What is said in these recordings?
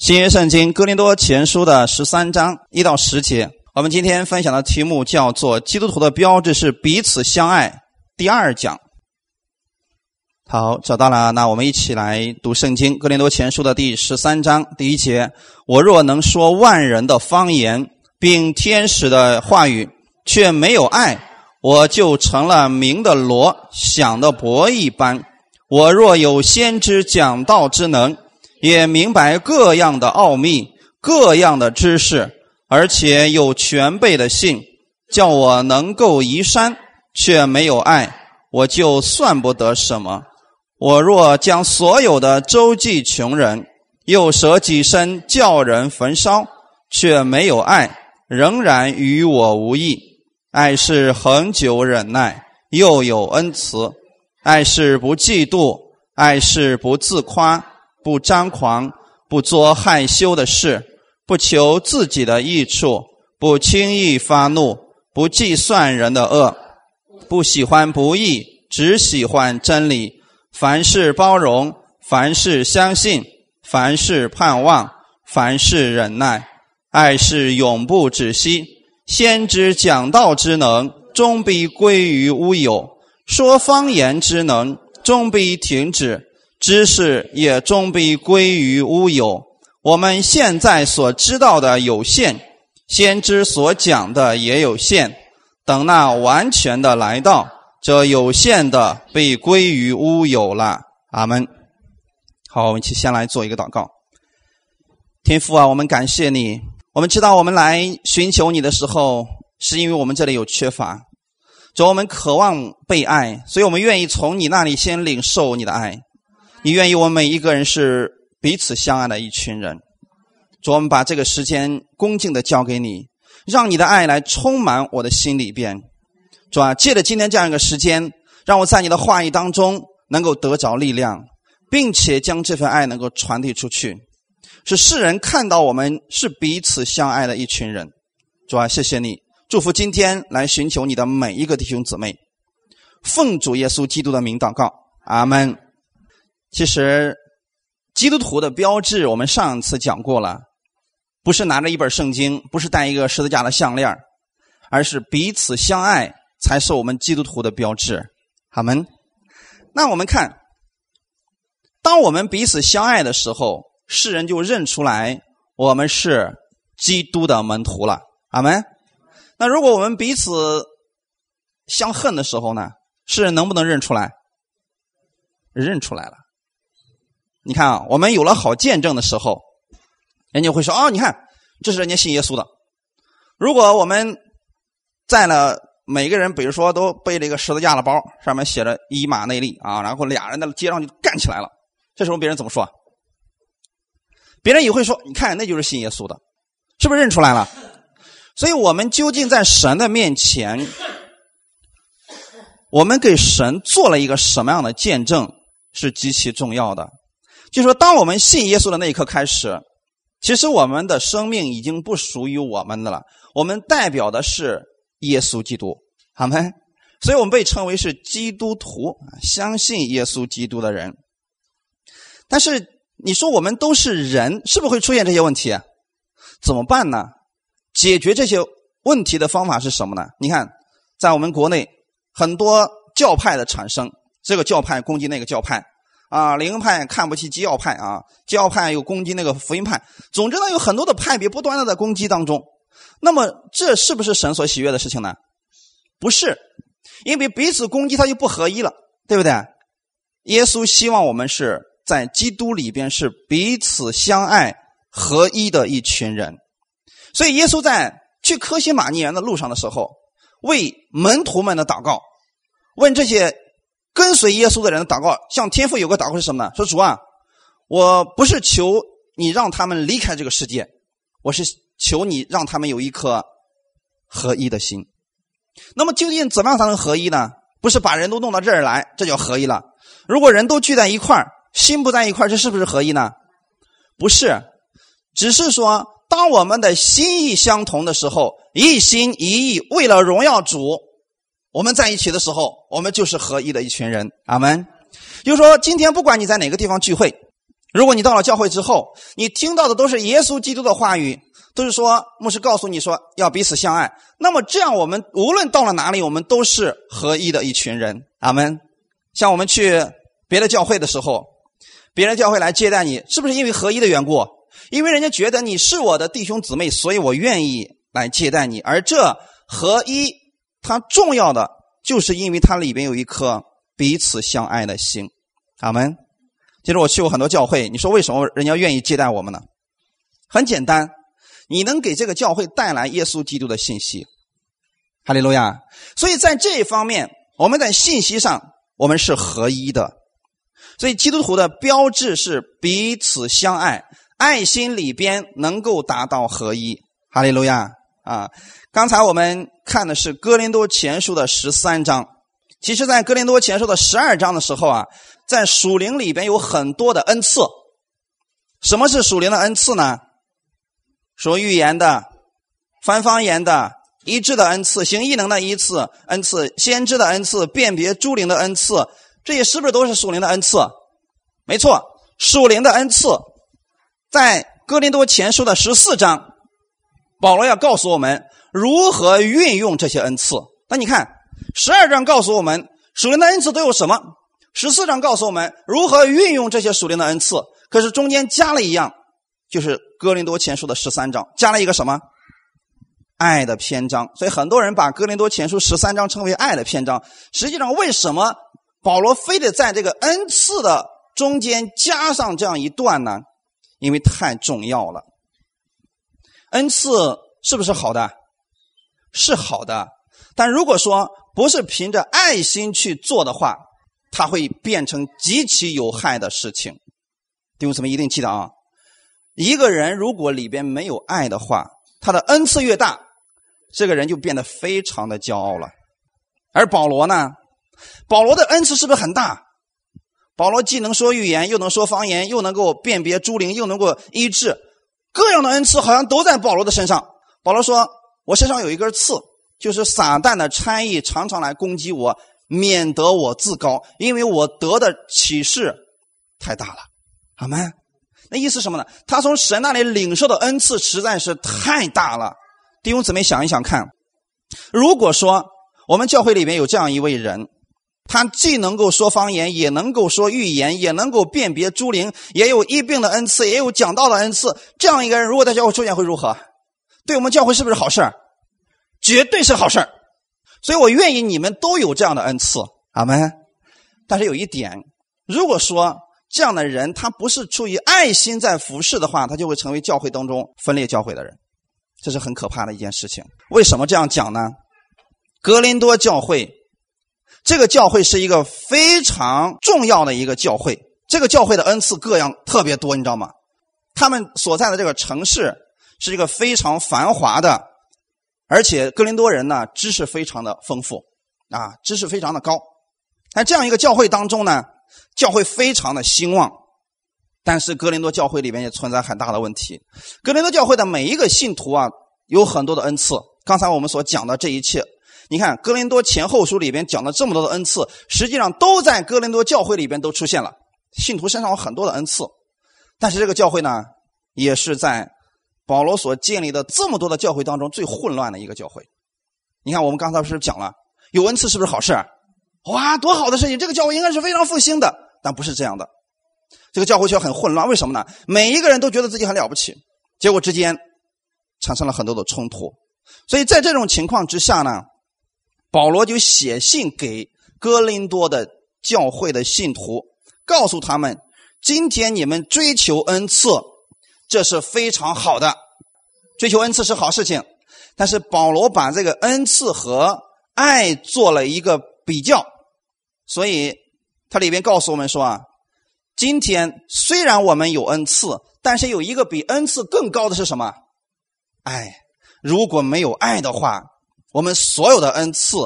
新约圣经哥林多前书的十三章一到十节，我们今天分享的题目叫做“基督徒的标志是彼此相爱”。第二讲，好，找到了，那我们一起来读圣经哥林多前书的第十三章第一节：“我若能说万人的方言，并天使的话语，却没有爱，我就成了明的锣，响的钹一般。我若有先知讲道之能。”也明白各样的奥秘，各样的知识，而且有全备的信，叫我能够移山，却没有爱，我就算不得什么。我若将所有的周济穷人，又舍己身叫人焚烧，却没有爱，仍然与我无益。爱是恒久忍耐，又有恩慈；爱是不嫉妒，爱是不自夸。不张狂，不做害羞的事，不求自己的益处，不轻易发怒，不计算人的恶，不喜欢不义，只喜欢真理。凡事包容，凡事相信，凡事盼望，凡事忍耐。爱是永不止息。先知讲道之能，终必归于乌有；说方言之能，终必停止。知识也终必归于乌有。我们现在所知道的有限，先知所讲的也有限。等那完全的来到，这有限的被归于乌有了。阿门。好，我们一起先来做一个祷告。天父啊，我们感谢你。我们知道，我们来寻求你的时候，是因为我们这里有缺乏。主，我们渴望被爱，所以我们愿意从你那里先领受你的爱。你愿意我们每一个人是彼此相爱的一群人，主，我们把这个时间恭敬的交给你，让你的爱来充满我的心里边，主啊，借着今天这样一个时间，让我在你的话语当中能够得着力量，并且将这份爱能够传递出去，使世人看到我们是彼此相爱的一群人。主啊，谢谢你，祝福今天来寻求你的每一个弟兄姊妹，奉主耶稣基督的名祷告，阿门。其实，基督徒的标志我们上次讲过了，不是拿着一本圣经，不是戴一个十字架的项链而是彼此相爱才是我们基督徒的标志。好门。那我们看，当我们彼此相爱的时候，世人就认出来我们是基督的门徒了。阿门。那如果我们彼此相恨的时候呢？世人能不能认出来？认出来了。你看啊，我们有了好见证的时候，人家会说：“哦，你看，这是人家信耶稣的。”如果我们在了每个人，比如说都背了一个十字架的包，上面写着“以马内利”啊，然后俩人在街上就干起来了，这时候别人怎么说？别人也会说：“你看，那就是信耶稣的，是不是认出来了？”所以，我们究竟在神的面前，我们给神做了一个什么样的见证，是极其重要的。就说，当我们信耶稣的那一刻开始，其实我们的生命已经不属于我们的了。我们代表的是耶稣基督，好没？所以我们被称为是基督徒，相信耶稣基督的人。但是你说我们都是人，是不是会出现这些问题？怎么办呢？解决这些问题的方法是什么呢？你看，在我们国内很多教派的产生，这个教派攻击那个教派。啊，灵派看不起基要派啊，基要派又攻击那个福音派。总之呢，有很多的派别不断的在攻击当中。那么，这是不是神所喜悦的事情呢？不是，因为彼此攻击，他就不合一了，对不对？耶稣希望我们是在基督里边是彼此相爱、合一的一群人。所以，耶稣在去科西玛尼园的路上的时候，为门徒们的祷告，问这些。跟随耶稣的人祷告，向天父有个祷告是什么呢？说主啊，我不是求你让他们离开这个世界，我是求你让他们有一颗合一的心。那么究竟怎么样才能合一呢？不是把人都弄到这儿来，这叫合一了。如果人都聚在一块儿，心不在一块儿，这是不是合一呢？不是，只是说当我们的心意相同的时候，一心一意为了荣耀主。我们在一起的时候，我们就是合一的一群人。阿门。就是说，今天不管你在哪个地方聚会，如果你到了教会之后，你听到的都是耶稣基督的话语，都是说牧师告诉你说要彼此相爱，那么这样我们无论到了哪里，我们都是合一的一群人。阿门。像我们去别的教会的时候，别人教会来接待你，是不是因为合一的缘故？因为人家觉得你是我的弟兄姊妹，所以我愿意来接待你。而这合一，它重要的就是因为它里边有一颗彼此相爱的心。阿门。其实我去过很多教会，你说为什么人家愿意接待我们呢？很简单，你能给这个教会带来耶稣基督的信息，哈利路亚。所以在这一方面，我们在信息上我们是合一的。所以基督徒的标志是彼此相爱，爱心里边能够达到合一，哈利路亚啊！刚才我们看的是哥林多前书的十三章，其实在哥林多前书的十二章的时候啊。在属灵里边有很多的恩赐，什么是属灵的恩赐呢？说预言的、翻方言的、医治的恩赐、行异能的一次恩赐、先知的恩赐、辨别诸灵的恩赐，这些是不是都是属灵的恩赐？没错，属灵的恩赐，在哥林多前书的十四章，保罗要告诉我们如何运用这些恩赐。那你看，十二章告诉我们属灵的恩赐都有什么？十四章告诉我们如何运用这些属灵的恩赐，可是中间加了一样，就是哥林多前书的十三章加了一个什么？爱的篇章。所以很多人把哥林多前书十三章称为爱的篇章。实际上，为什么保罗非得在这个恩赐的中间加上这样一段呢？因为太重要了。恩赐是不是好的？是好的，但如果说不是凭着爱心去做的话，它会变成极其有害的事情，弟兄姊妹一定记得啊！一个人如果里边没有爱的话，他的恩赐越大，这个人就变得非常的骄傲了。而保罗呢，保罗的恩赐是不是很大？保罗既能说预言，又能说方言，又能够辨别诸灵，又能够医治，各样的恩赐好像都在保罗的身上。保罗说：“我身上有一根刺，就是撒旦的差役常常来攻击我。”免得我自高，因为我得的启示太大了，好吗？那意思什么呢？他从神那里领受的恩赐实在是太大了。弟兄姊妹想一想看，如果说我们教会里面有这样一位人，他既能够说方言，也能够说预言，也能够辨别诸灵，也有医病的恩赐，也有讲道的恩赐，这样一个人如果在教会出现会如何？对我们教会是不是好事绝对是好事所以我愿意你们都有这样的恩赐，阿门。但是有一点，如果说这样的人他不是出于爱心在服侍的话，他就会成为教会当中分裂教会的人，这是很可怕的一件事情。为什么这样讲呢？格林多教会这个教会是一个非常重要的一个教会，这个教会的恩赐各样特别多，你知道吗？他们所在的这个城市是一个非常繁华的。而且哥林多人呢，知识非常的丰富，啊，知识非常的高。在这样一个教会当中呢，教会非常的兴旺。但是哥林多教会里面也存在很大的问题。哥林多教会的每一个信徒啊，有很多的恩赐。刚才我们所讲的这一切，你看哥林多前后书里边讲了这么多的恩赐，实际上都在哥林多教会里边都出现了。信徒身上有很多的恩赐，但是这个教会呢，也是在。保罗所建立的这么多的教会当中最混乱的一个教会，你看我们刚才不是讲了有恩赐是不是好事？哇，多好的事情！这个教会应该是非常复兴的，但不是这样的。这个教会却很混乱，为什么呢？每一个人都觉得自己很了不起，结果之间产生了很多的冲突。所以在这种情况之下呢，保罗就写信给哥林多的教会的信徒，告诉他们：今天你们追求恩赐。这是非常好的，追求恩赐是好事情，但是保罗把这个恩赐和爱做了一个比较，所以他里边告诉我们说啊，今天虽然我们有恩赐，但是有一个比恩赐更高的是什么？爱。如果没有爱的话，我们所有的恩赐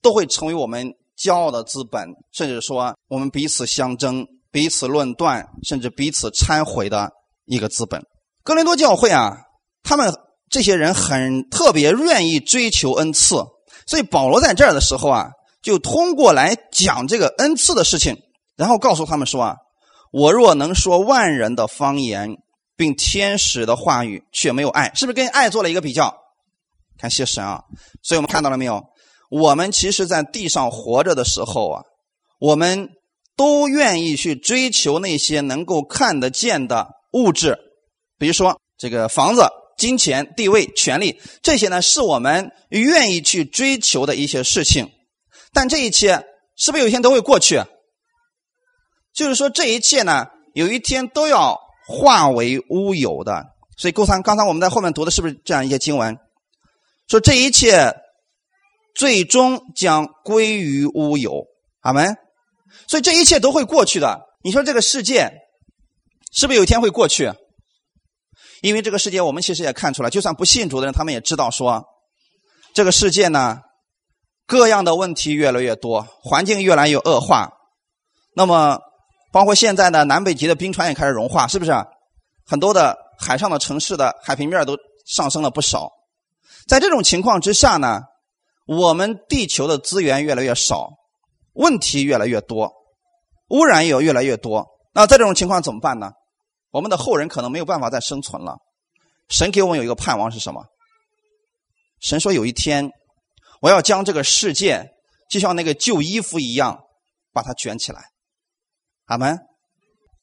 都会成为我们骄傲的资本，甚至说我们彼此相争、彼此论断，甚至彼此忏悔的一个资本。哥林多教会啊，他们这些人很特别，愿意追求恩赐，所以保罗在这儿的时候啊，就通过来讲这个恩赐的事情，然后告诉他们说啊，我若能说万人的方言，并天使的话语，却没有爱，是不是跟爱做了一个比较？看谢神啊！所以我们看到了没有？我们其实，在地上活着的时候啊，我们都愿意去追求那些能够看得见的物质，比如说这个房子、金钱、地位、权利，这些呢是我们愿意去追求的一些事情。但这一切是不是有一天都会过去？就是说，这一切呢，有一天都要化为乌有的。所以，勾三，刚才我们在后面读的是不是这样一些经文？说这一切。最终将归于乌有，阿门。所以这一切都会过去的。你说这个世界是不是有一天会过去？因为这个世界，我们其实也看出来，就算不信主的人，他们也知道说，这个世界呢，各样的问题越来越多，环境越来越恶化。那么，包括现在的南北极的冰川也开始融化，是不是？很多的海上的城市的海平面都上升了不少。在这种情况之下呢？我们地球的资源越来越少，问题越来越多，污染也越来越多。那在这种情况怎么办呢？我们的后人可能没有办法再生存了。神给我们有一个盼望是什么？神说有一天，我要将这个世界就像那个旧衣服一样，把它卷起来。阿门。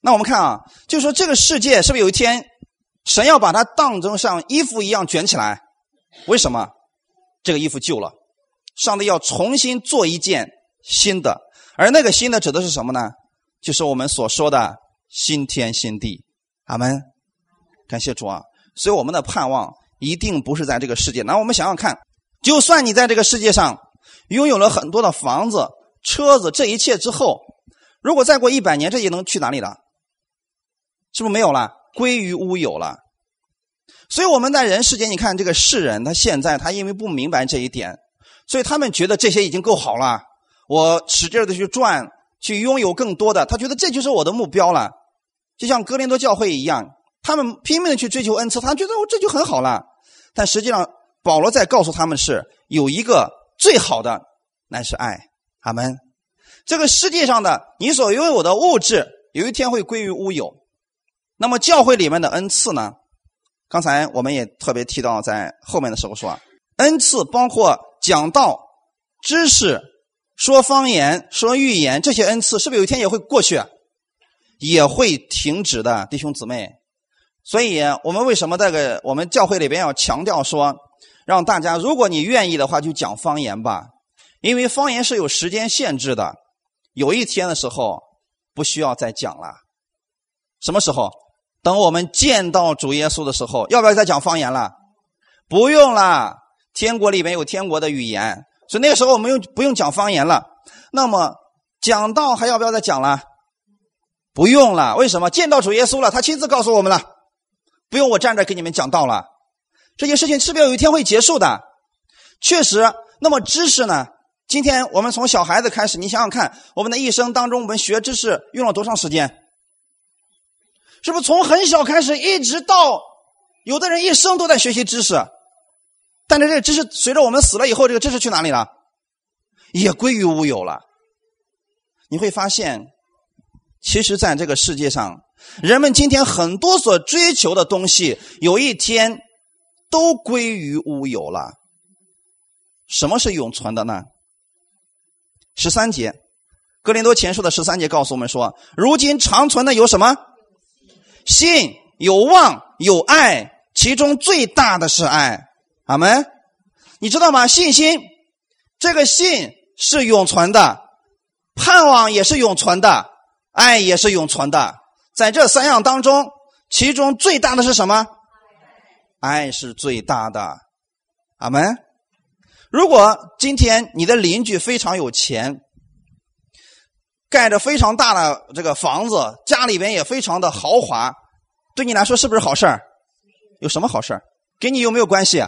那我们看啊，就说这个世界是不是有一天，神要把它当成像衣服一样卷起来？为什么？这个衣服旧了。上帝要重新做一件新的，而那个新的指的是什么呢？就是我们所说的新天新地。阿门，感谢主啊！所以我们的盼望一定不是在这个世界。那我们想想看，就算你在这个世界上拥有了很多的房子、车子，这一切之后，如果再过一百年，这些能去哪里了？是不是没有了？归于乌有了。所以我们在人世间，你看这个世人，他现在他因为不明白这一点。所以他们觉得这些已经够好了，我使劲的去赚，去拥有更多的，他觉得这就是我的目标了。就像哥林多教会一样，他们拼命的去追求恩赐，他觉得我这就很好了。但实际上，保罗在告诉他们是有一个最好的，乃是爱。阿门。这个世界上的你所拥有的物质，有一天会归于乌有。那么教会里面的恩赐呢？刚才我们也特别提到，在后面的时候说，恩赐包括。讲道、知识、说方言、说预言，这些恩赐是不是有一天也会过去，也会停止的，弟兄姊妹？所以，我们为什么这个我们教会里边要强调说，让大家如果你愿意的话，就讲方言吧，因为方言是有时间限制的，有一天的时候不需要再讲了。什么时候？等我们见到主耶稣的时候，要不要再讲方言了？不用了。天国里面有天国的语言，所以那个时候我们用不用讲方言了。那么讲道还要不要再讲了？不用了。为什么？见到主耶稣了，他亲自告诉我们了，不用我站着给你们讲道了。这件事情是不是有一天会结束的？确实。那么知识呢？今天我们从小孩子开始，你想想看，我们的一生当中，我们学知识用了多长时间？是不是从很小开始，一直到有的人一生都在学习知识？但是这个知识随着我们死了以后，这个知识去哪里了？也归于乌有了。你会发现，其实在这个世界上，人们今天很多所追求的东西，有一天都归于乌有了。什么是永存的呢？十三节，格林多前书的十三节告诉我们说：如今长存的有什么？信、有望、有爱，其中最大的是爱。阿门，你知道吗？信心，这个信是永存的，盼望也是永存的，爱也是永存的。在这三样当中，其中最大的是什么？爱是最大的。阿门。如果今天你的邻居非常有钱，盖着非常大的这个房子，家里边也非常的豪华，对你来说是不是好事儿？有什么好事儿？跟你有没有关系？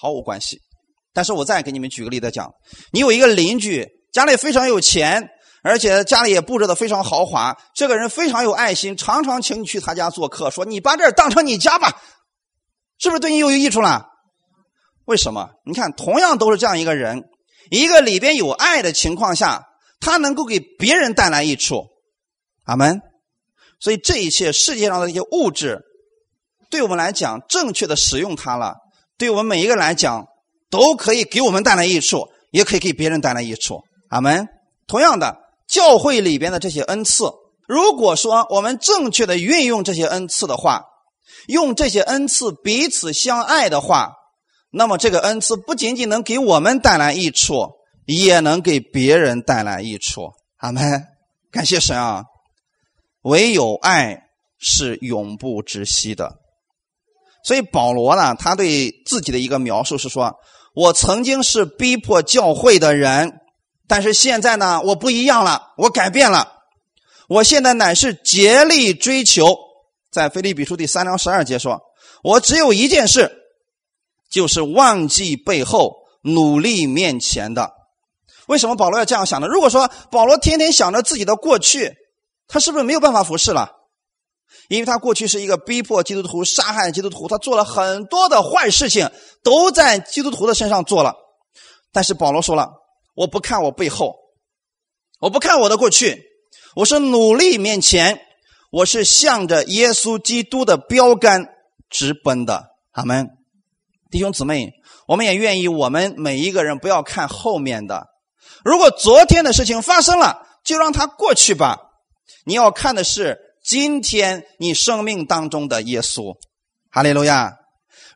毫无关系，但是我再给你们举个例子讲，你有一个邻居，家里非常有钱，而且家里也布置的非常豪华，这个人非常有爱心，常常请你去他家做客，说你把这儿当成你家吧，是不是对你有益处了？为什么？你看，同样都是这样一个人，一个里边有爱的情况下，他能够给别人带来益处，阿门。所以这一切世界上的一些物质，对我们来讲，正确的使用它了，对我们每一个来讲，都可以给我们带来益处，也可以给别人带来益处。阿门。同样的，教会里边的这些恩赐，如果说我们正确的运用这些恩赐的话，用这些恩赐彼此相爱的话，那么这个恩赐不仅仅能给我们带来益处，也能给别人带来益处。阿门。感谢神啊！唯有爱是永不止息的。所以保罗呢，他对自己的一个描述是说：“我曾经是逼迫教会的人，但是现在呢，我不一样了，我改变了。我现在乃是竭力追求。”在腓立比书第三章十二节说：“我只有一件事，就是忘记背后，努力面前的。”为什么保罗要这样想呢？如果说保罗天天想着自己的过去，他是不是没有办法服侍了？因为他过去是一个逼迫基督徒、杀害基督徒，他做了很多的坏事情，都在基督徒的身上做了。但是保罗说了：“我不看我背后，我不看我的过去，我是努力面前，我是向着耶稣基督的标杆直奔的。”阿门。弟兄姊妹，我们也愿意，我们每一个人不要看后面的。如果昨天的事情发生了，就让它过去吧。你要看的是今天你生命当中的耶稣，哈利路亚。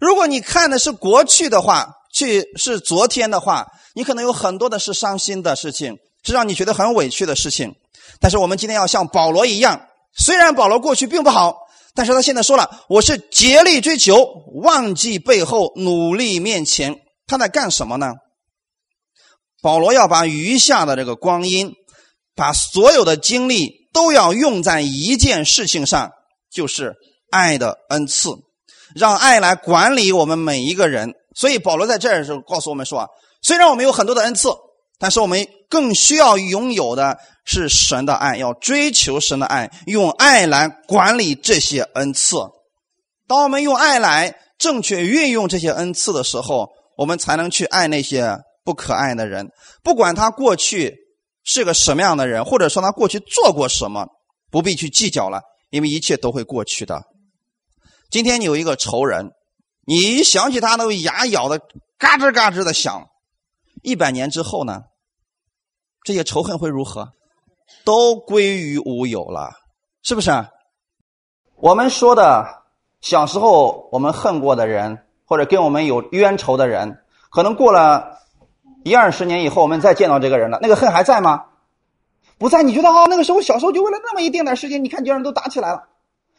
如果你看的是过去的话，去是昨天的话，你可能有很多的是伤心的事情，是让你觉得很委屈的事情。但是我们今天要像保罗一样，虽然保罗过去并不好，但是他现在说了，我是竭力追求，忘记背后，努力面前。他在干什么呢？保罗要把余下的这个光阴，把所有的精力都要用在一件事情上，就是爱的恩赐，让爱来管理我们每一个人。所以保罗在这儿的时候告诉我们说：，虽然我们有很多的恩赐，但是我们更需要拥有的是神的爱，要追求神的爱，用爱来管理这些恩赐。当我们用爱来正确运用这些恩赐的时候，我们才能去爱那些。不可爱的人，不管他过去是个什么样的人，或者说他过去做过什么，不必去计较了，因为一切都会过去的。今天你有一个仇人，你一想起他，都牙咬的嘎吱嘎吱的响。一百年之后呢，这些仇恨会如何？都归于无有了，是不是？我们说的小时候我们恨过的人，或者跟我们有冤仇的人，可能过了。一二十年以后，我们再见到这个人了，那个恨还在吗？不在。你觉得哦，那个时候小时候就为了那么一丁点事情，你看家人都打起来了，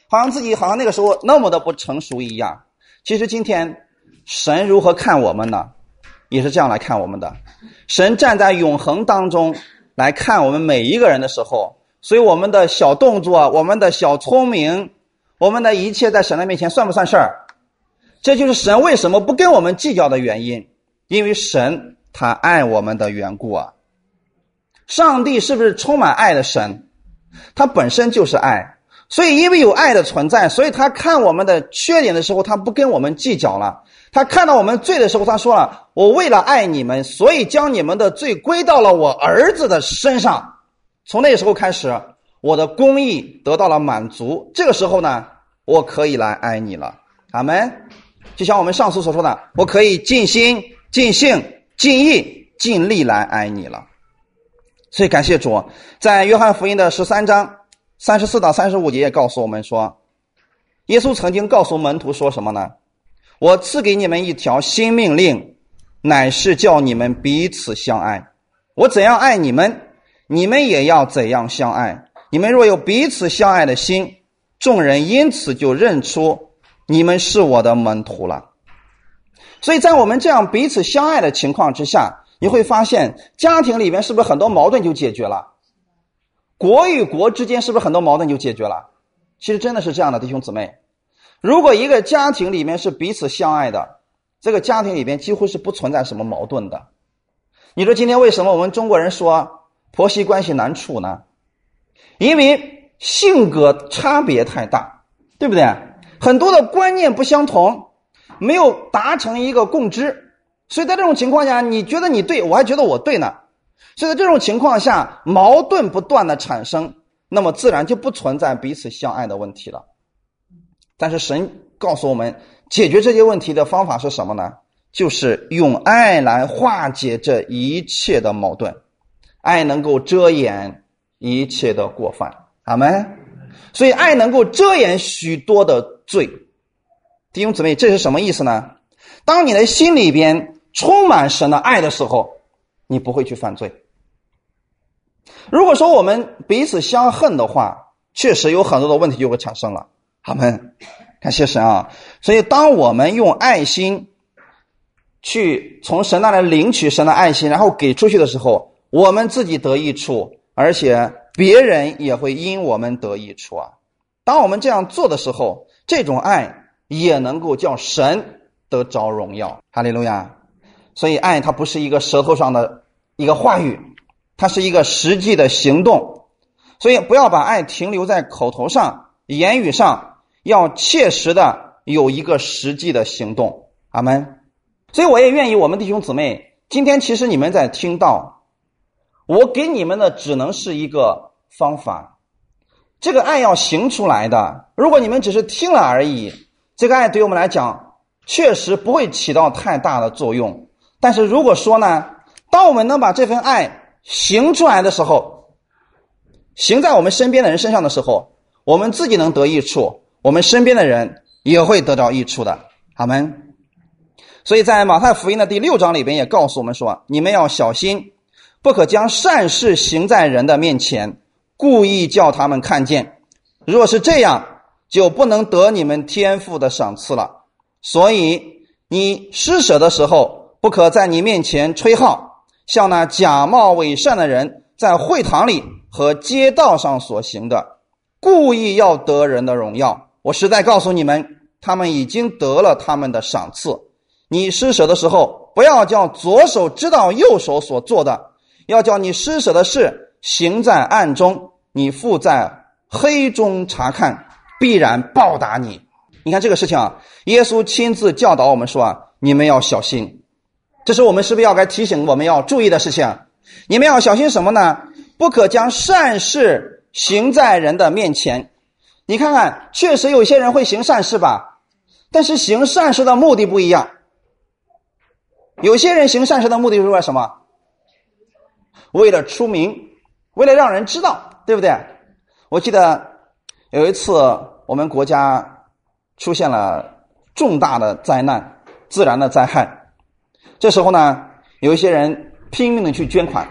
好像自己好像那个时候那么的不成熟一样。其实今天神如何看我们呢？也是这样来看我们的。神站在永恒当中来看我们每一个人的时候，所以我们的小动作、我们的小聪明、我们的一切，在神的面前算不算事儿？这就是神为什么不跟我们计较的原因，因为神。他爱我们的缘故啊！上帝是不是充满爱的神？他本身就是爱，所以因为有爱的存在，所以他看我们的缺点的时候，他不跟我们计较了。他看到我们罪的时候，他说了：“我为了爱你们，所以将你们的罪归到了我儿子的身上。”从那时候开始，我的公义得到了满足。这个时候呢，我可以来爱你了。阿门。就像我们上次所说的，我可以尽心尽性。尽意尽力来爱你了，所以感谢主，在约翰福音的十三章三十四到三十五节也告诉我们说，耶稣曾经告诉门徒说什么呢？我赐给你们一条新命令，乃是叫你们彼此相爱。我怎样爱你们，你们也要怎样相爱。你们若有彼此相爱的心，众人因此就认出你们是我的门徒了。所以在我们这样彼此相爱的情况之下，你会发现家庭里面是不是很多矛盾就解决了？国与国之间是不是很多矛盾就解决了？其实真的是这样的，弟兄姊妹。如果一个家庭里面是彼此相爱的，这个家庭里边几乎是不存在什么矛盾的。你说今天为什么我们中国人说婆媳关系难处呢？因为性格差别太大，对不对？很多的观念不相同。没有达成一个共知，所以在这种情况下，你觉得你对我还觉得我对呢，所以在这种情况下，矛盾不断的产生，那么自然就不存在彼此相爱的问题了。但是神告诉我们，解决这些问题的方法是什么呢？就是用爱来化解这一切的矛盾，爱能够遮掩一切的过犯。阿门。所以，爱能够遮掩许多的罪。弟兄姊妹，这是什么意思呢？当你的心里边充满神的爱的时候，你不会去犯罪。如果说我们彼此相恨的话，确实有很多的问题就会产生了。阿门，感谢神啊！所以，当我们用爱心去从神那里领取神的爱心，然后给出去的时候，我们自己得益处，而且别人也会因我们得益处啊。当我们这样做的时候，这种爱也能够叫神得着荣耀。哈利路亚！所以，爱它不是一个舌头上的一个话语，它是一个实际的行动。所以，不要把爱停留在口头上、言语上，要切实的有一个实际的行动。阿门。所以，我也愿意我们弟兄姊妹，今天其实你们在听到，我给你们的只能是一个方法。这个爱要行出来的，如果你们只是听了而已，这个爱对我们来讲确实不会起到太大的作用。但是如果说呢，当我们能把这份爱行出来的时候，行在我们身边的人身上的时候，我们自己能得益处，我们身边的人也会得到益处的。好门。所以在马太福音的第六章里边也告诉我们说：你们要小心，不可将善事行在人的面前，故意叫他们看见。若是这样，就不能得你们天赋的赏赐了。所以你施舍的时候。不可在你面前吹号，像那假冒伪善的人在会堂里和街道上所行的，故意要得人的荣耀。我实在告诉你们，他们已经得了他们的赏赐。你施舍的时候，不要叫左手知道右手所做的，要叫你施舍的事行在暗中，你父在黑中查看，必然报答你。你看这个事情啊，耶稣亲自教导我们说啊，你们要小心。这是我们是不是要该提醒我们要注意的事情？你们要小心什么呢？不可将善事行在人的面前。你看看，确实有些人会行善事吧，但是行善事的目的不一样。有些人行善事的目的是为了什么？为了出名，为了让人知道，对不对？我记得有一次我们国家出现了重大的灾难，自然的灾害。这时候呢，有一些人拼命的去捐款，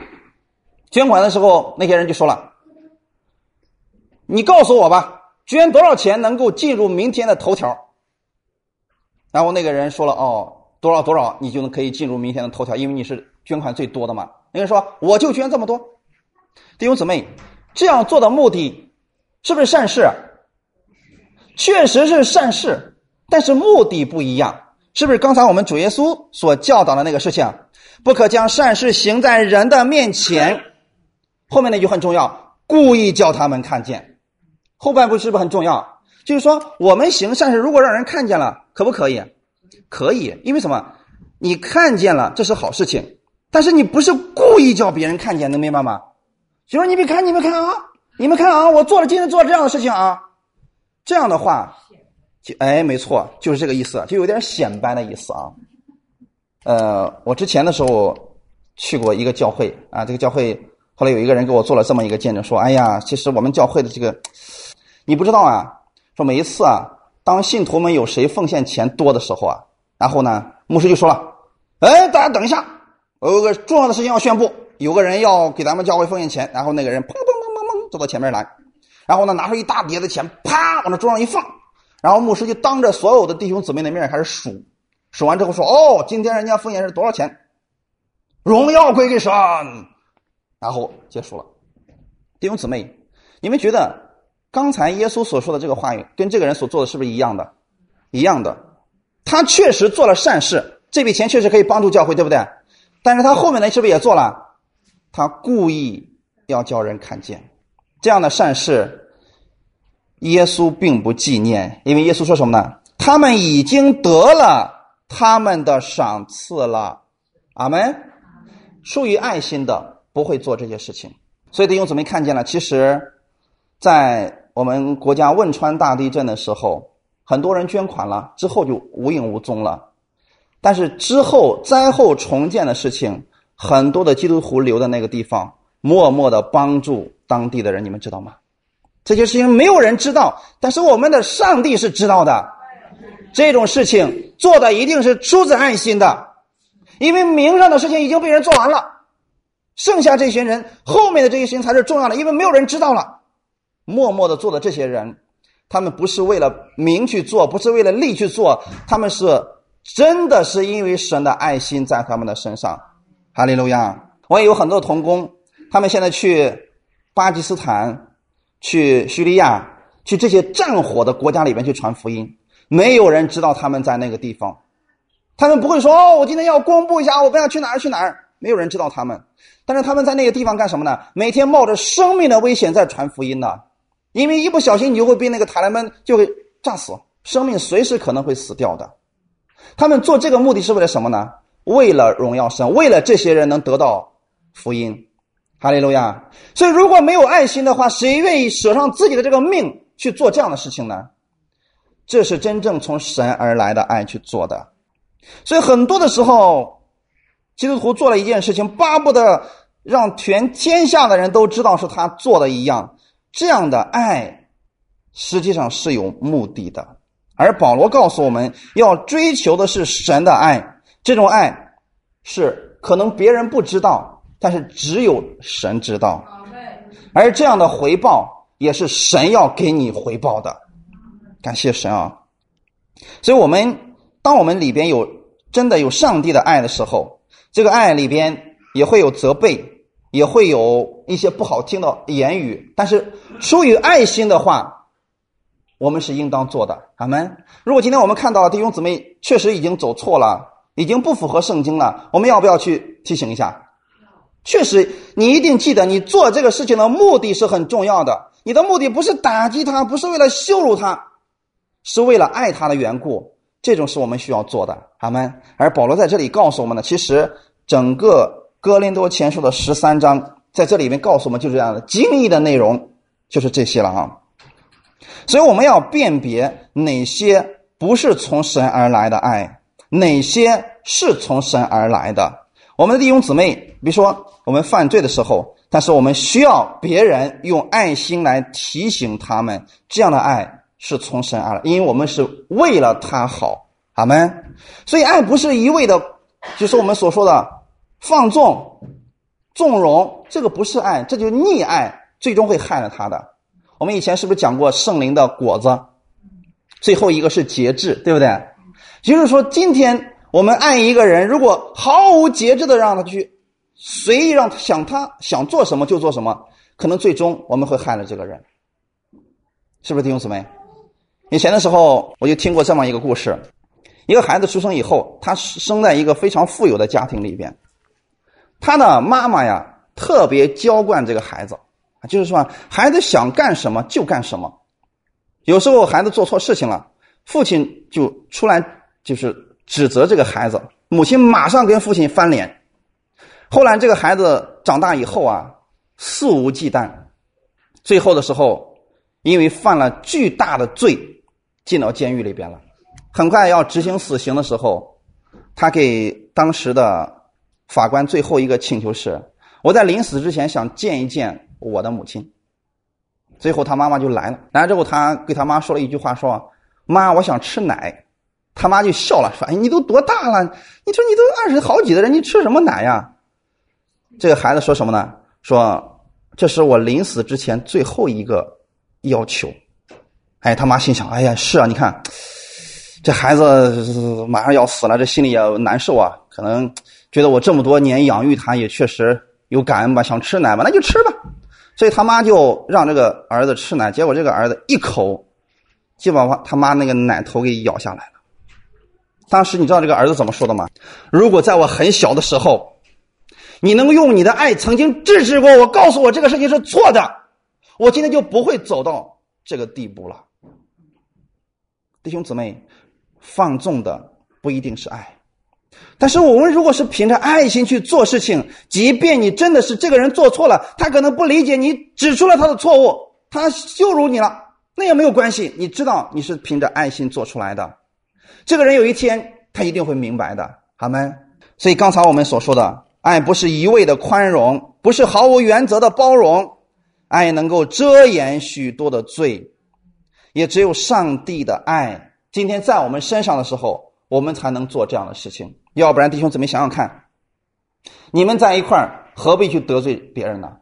捐款的时候，那些人就说了：“你告诉我吧，捐多少钱能够进入明天的头条？”然后那个人说了：“哦，多少多少，你就能可以进入明天的头条，因为你是捐款最多的嘛。”那个人说：“我就捐这么多。”弟兄姊妹，这样做的目的是不是善事？确实是善事，但是目的不一样。是不是刚才我们主耶稣所教导的那个事情？不可将善事行在人的面前。后面那句很重要，故意叫他们看见。后半部是不是很重要？就是说，我们行善事，如果让人看见了，可不可以？可以，因为什么？你看见了，这是好事情。但是你不是故意叫别人看见，能明白吗？就说你们看，你们看啊，你们看啊，我做了今天做了这样的事情啊，这样的话。就哎，没错，就是这个意思，就有点显摆的意思啊。呃，我之前的时候去过一个教会啊，这个教会后来有一个人给我做了这么一个见证，说：“哎呀，其实我们教会的这个，你不知道啊，说每一次啊，当信徒们有谁奉献钱多的时候啊，然后呢，牧师就说了：‘哎，大家等一下，我有个重要的事情要宣布，有个人要给咱们教会奉献钱。’然后那个人砰砰砰砰砰走到前面来，然后呢，拿出一大叠的钱，啪往那桌上一放。”然后牧师就当着所有的弟兄姊妹的面开始数，数完之后说：“哦，今天人家奉献是多少钱？荣耀归给神。”然后结束了。弟兄姊妹，你们觉得刚才耶稣所说的这个话语跟这个人所做的是不是一样的？一样的。他确实做了善事，这笔钱确实可以帮助教会，对不对？但是他后面呢，是不是也做了？他故意要叫人看见这样的善事。耶稣并不纪念，因为耶稣说什么呢？他们已经得了他们的赏赐了。阿门。出于爱心的不会做这些事情。所以弟兄姊妹看见了，其实，在我们国家汶川大地震的时候，很多人捐款了，之后就无影无踪了。但是之后灾后重建的事情，很多的基督徒留在那个地方，默默的帮助当地的人，你们知道吗？这些事情没有人知道，但是我们的上帝是知道的。这种事情做的一定是出自爱心的，因为名上的事情已经被人做完了，剩下这些人后面的这些事情才是重要的，因为没有人知道了。默默的做的这些人，他们不是为了名去做，不是为了利去做，他们是真的是因为神的爱心在他们的身上。哈利路亚！我也有很多童工，他们现在去巴基斯坦。去叙利亚，去这些战火的国家里面去传福音，没有人知道他们在那个地方，他们不会说哦，我今天要公布一下，我不要去哪儿去哪儿，没有人知道他们，但是他们在那个地方干什么呢？每天冒着生命的危险在传福音呢，因为一不小心你就会被那个塔莱们就会炸死，生命随时可能会死掉的。他们做这个目的是为了什么呢？为了荣耀神，为了这些人能得到福音。哈利路亚！所以如果没有爱心的话，谁愿意舍上自己的这个命去做这样的事情呢？这是真正从神而来的爱去做的。所以很多的时候，基督徒做了一件事情，巴不得让全天下的人都知道是他做的一样。这样的爱实际上是有目的的。而保罗告诉我们要追求的是神的爱，这种爱是可能别人不知道。但是只有神知道，而这样的回报也是神要给你回报的。感谢神啊！所以，我们当我们里边有真的有上帝的爱的时候，这个爱里边也会有责备，也会有一些不好听的言语。但是，出于爱心的话，我们是应当做的。阿门。如果今天我们看到弟兄姊妹确实已经走错了，已经不符合圣经了，我们要不要去提醒一下？确实，你一定记得，你做这个事情的目的是很重要的。你的目的不是打击他，不是为了羞辱他，是为了爱他的缘故。这种是我们需要做的，好吗？而保罗在这里告诉我们呢，其实整个哥林多前书的十三章在这里面告诉我们，就是这样的精义的内容，就是这些了啊。所以我们要辨别哪些不是从神而来的爱，哪些是从神而来的。我们的弟兄姊妹，比如说我们犯罪的时候，但是我们需要别人用爱心来提醒他们，这样的爱是从神而来，因为我们是为了他好，阿门。所以爱不是一味的，就是我们所说的放纵、纵容，这个不是爱，这就是溺爱，最终会害了他的。我们以前是不是讲过圣灵的果子？最后一个是节制，对不对？就是说今天。我们爱一个人，如果毫无节制的让他去随意让他想他想做什么就做什么，可能最终我们会害了这个人，是不是弟兄姊妹？以前的时候我就听过这么一个故事：一个孩子出生以后，他生在一个非常富有的家庭里边，他的妈妈呀特别娇惯这个孩子，就是说孩子想干什么就干什么，有时候孩子做错事情了，父亲就出来就是。指责这个孩子，母亲马上跟父亲翻脸。后来这个孩子长大以后啊，肆无忌惮，最后的时候，因为犯了巨大的罪，进到监狱里边了。很快要执行死刑的时候，他给当时的法官最后一个请求是：我在临死之前想见一见我的母亲。最后他妈妈就来了，来了之后他给他妈说了一句话：说妈，我想吃奶。他妈就笑了，说：“哎，你都多大了？你说你都二十好几的人，你吃什么奶呀？”这个孩子说什么呢？说：“这是我临死之前最后一个要求。”哎，他妈心想：“哎呀，是啊，你看这孩子马上要死了，这心里也难受啊。可能觉得我这么多年养育他，也确实有感恩吧，想吃奶吧，那就吃吧。”所以他妈就让这个儿子吃奶，结果这个儿子一口就把他妈那个奶头给咬下来了。当时你知道这个儿子怎么说的吗？如果在我很小的时候，你能用你的爱曾经制止过我，告诉我这个事情是错的，我今天就不会走到这个地步了。弟兄姊妹，放纵的不一定是爱，但是我们如果是凭着爱心去做事情，即便你真的是这个人做错了，他可能不理解，你指出了他的错误，他羞辱你了，那也没有关系。你知道你是凭着爱心做出来的，这个人有一天他一定会明白的，好吗？所以刚才我们所说的爱，不是一味的宽容，不是毫无原则的包容，爱能够遮掩许多的罪，也只有上帝的爱今天在我们身上的时候，我们才能做这样的事情。要不然，弟兄姊妹想想看，你们在一块儿何必去得罪别人呢？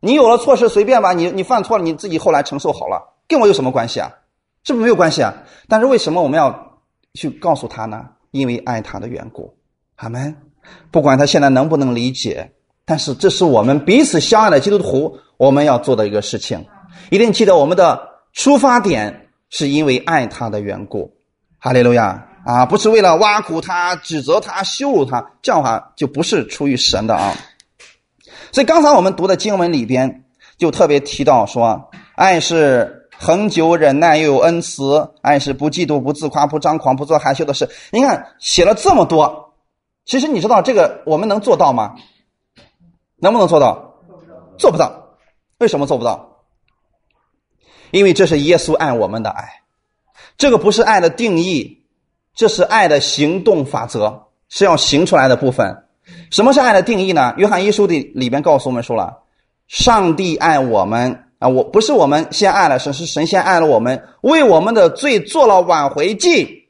你有了错事随便吧，你你犯错了，你自己后来承受好了，跟我有什么关系啊？是不是没有关系啊？但是为什么我们要去告诉他呢？因为爱他的缘故，阿门。不管他现在能不能理解，但是这是我们彼此相爱的基督徒我们要做的一个事情。一定记得我们的出发点是因为爱他的缘故，哈利路亚啊！不是为了挖苦他、指责他、羞辱他，这样的话就不是出于神的啊。所以刚才我们读的经文里边就特别提到说，爱是恒久忍耐，又有恩慈；爱是不嫉妒、不自夸、不张狂、不做害羞的事。你看写了这么多，其实你知道这个我们能做到吗？能不能做到？做不到。为什么做不到？因为这是耶稣爱我们的爱，这个不是爱的定义，这是爱的行动法则，是要行出来的部分。什么是爱的定义呢？约翰一书的里边告诉我们说了，上帝爱我们啊，我不是我们先爱了神，是神先爱了我们，为我们的罪做了挽回祭，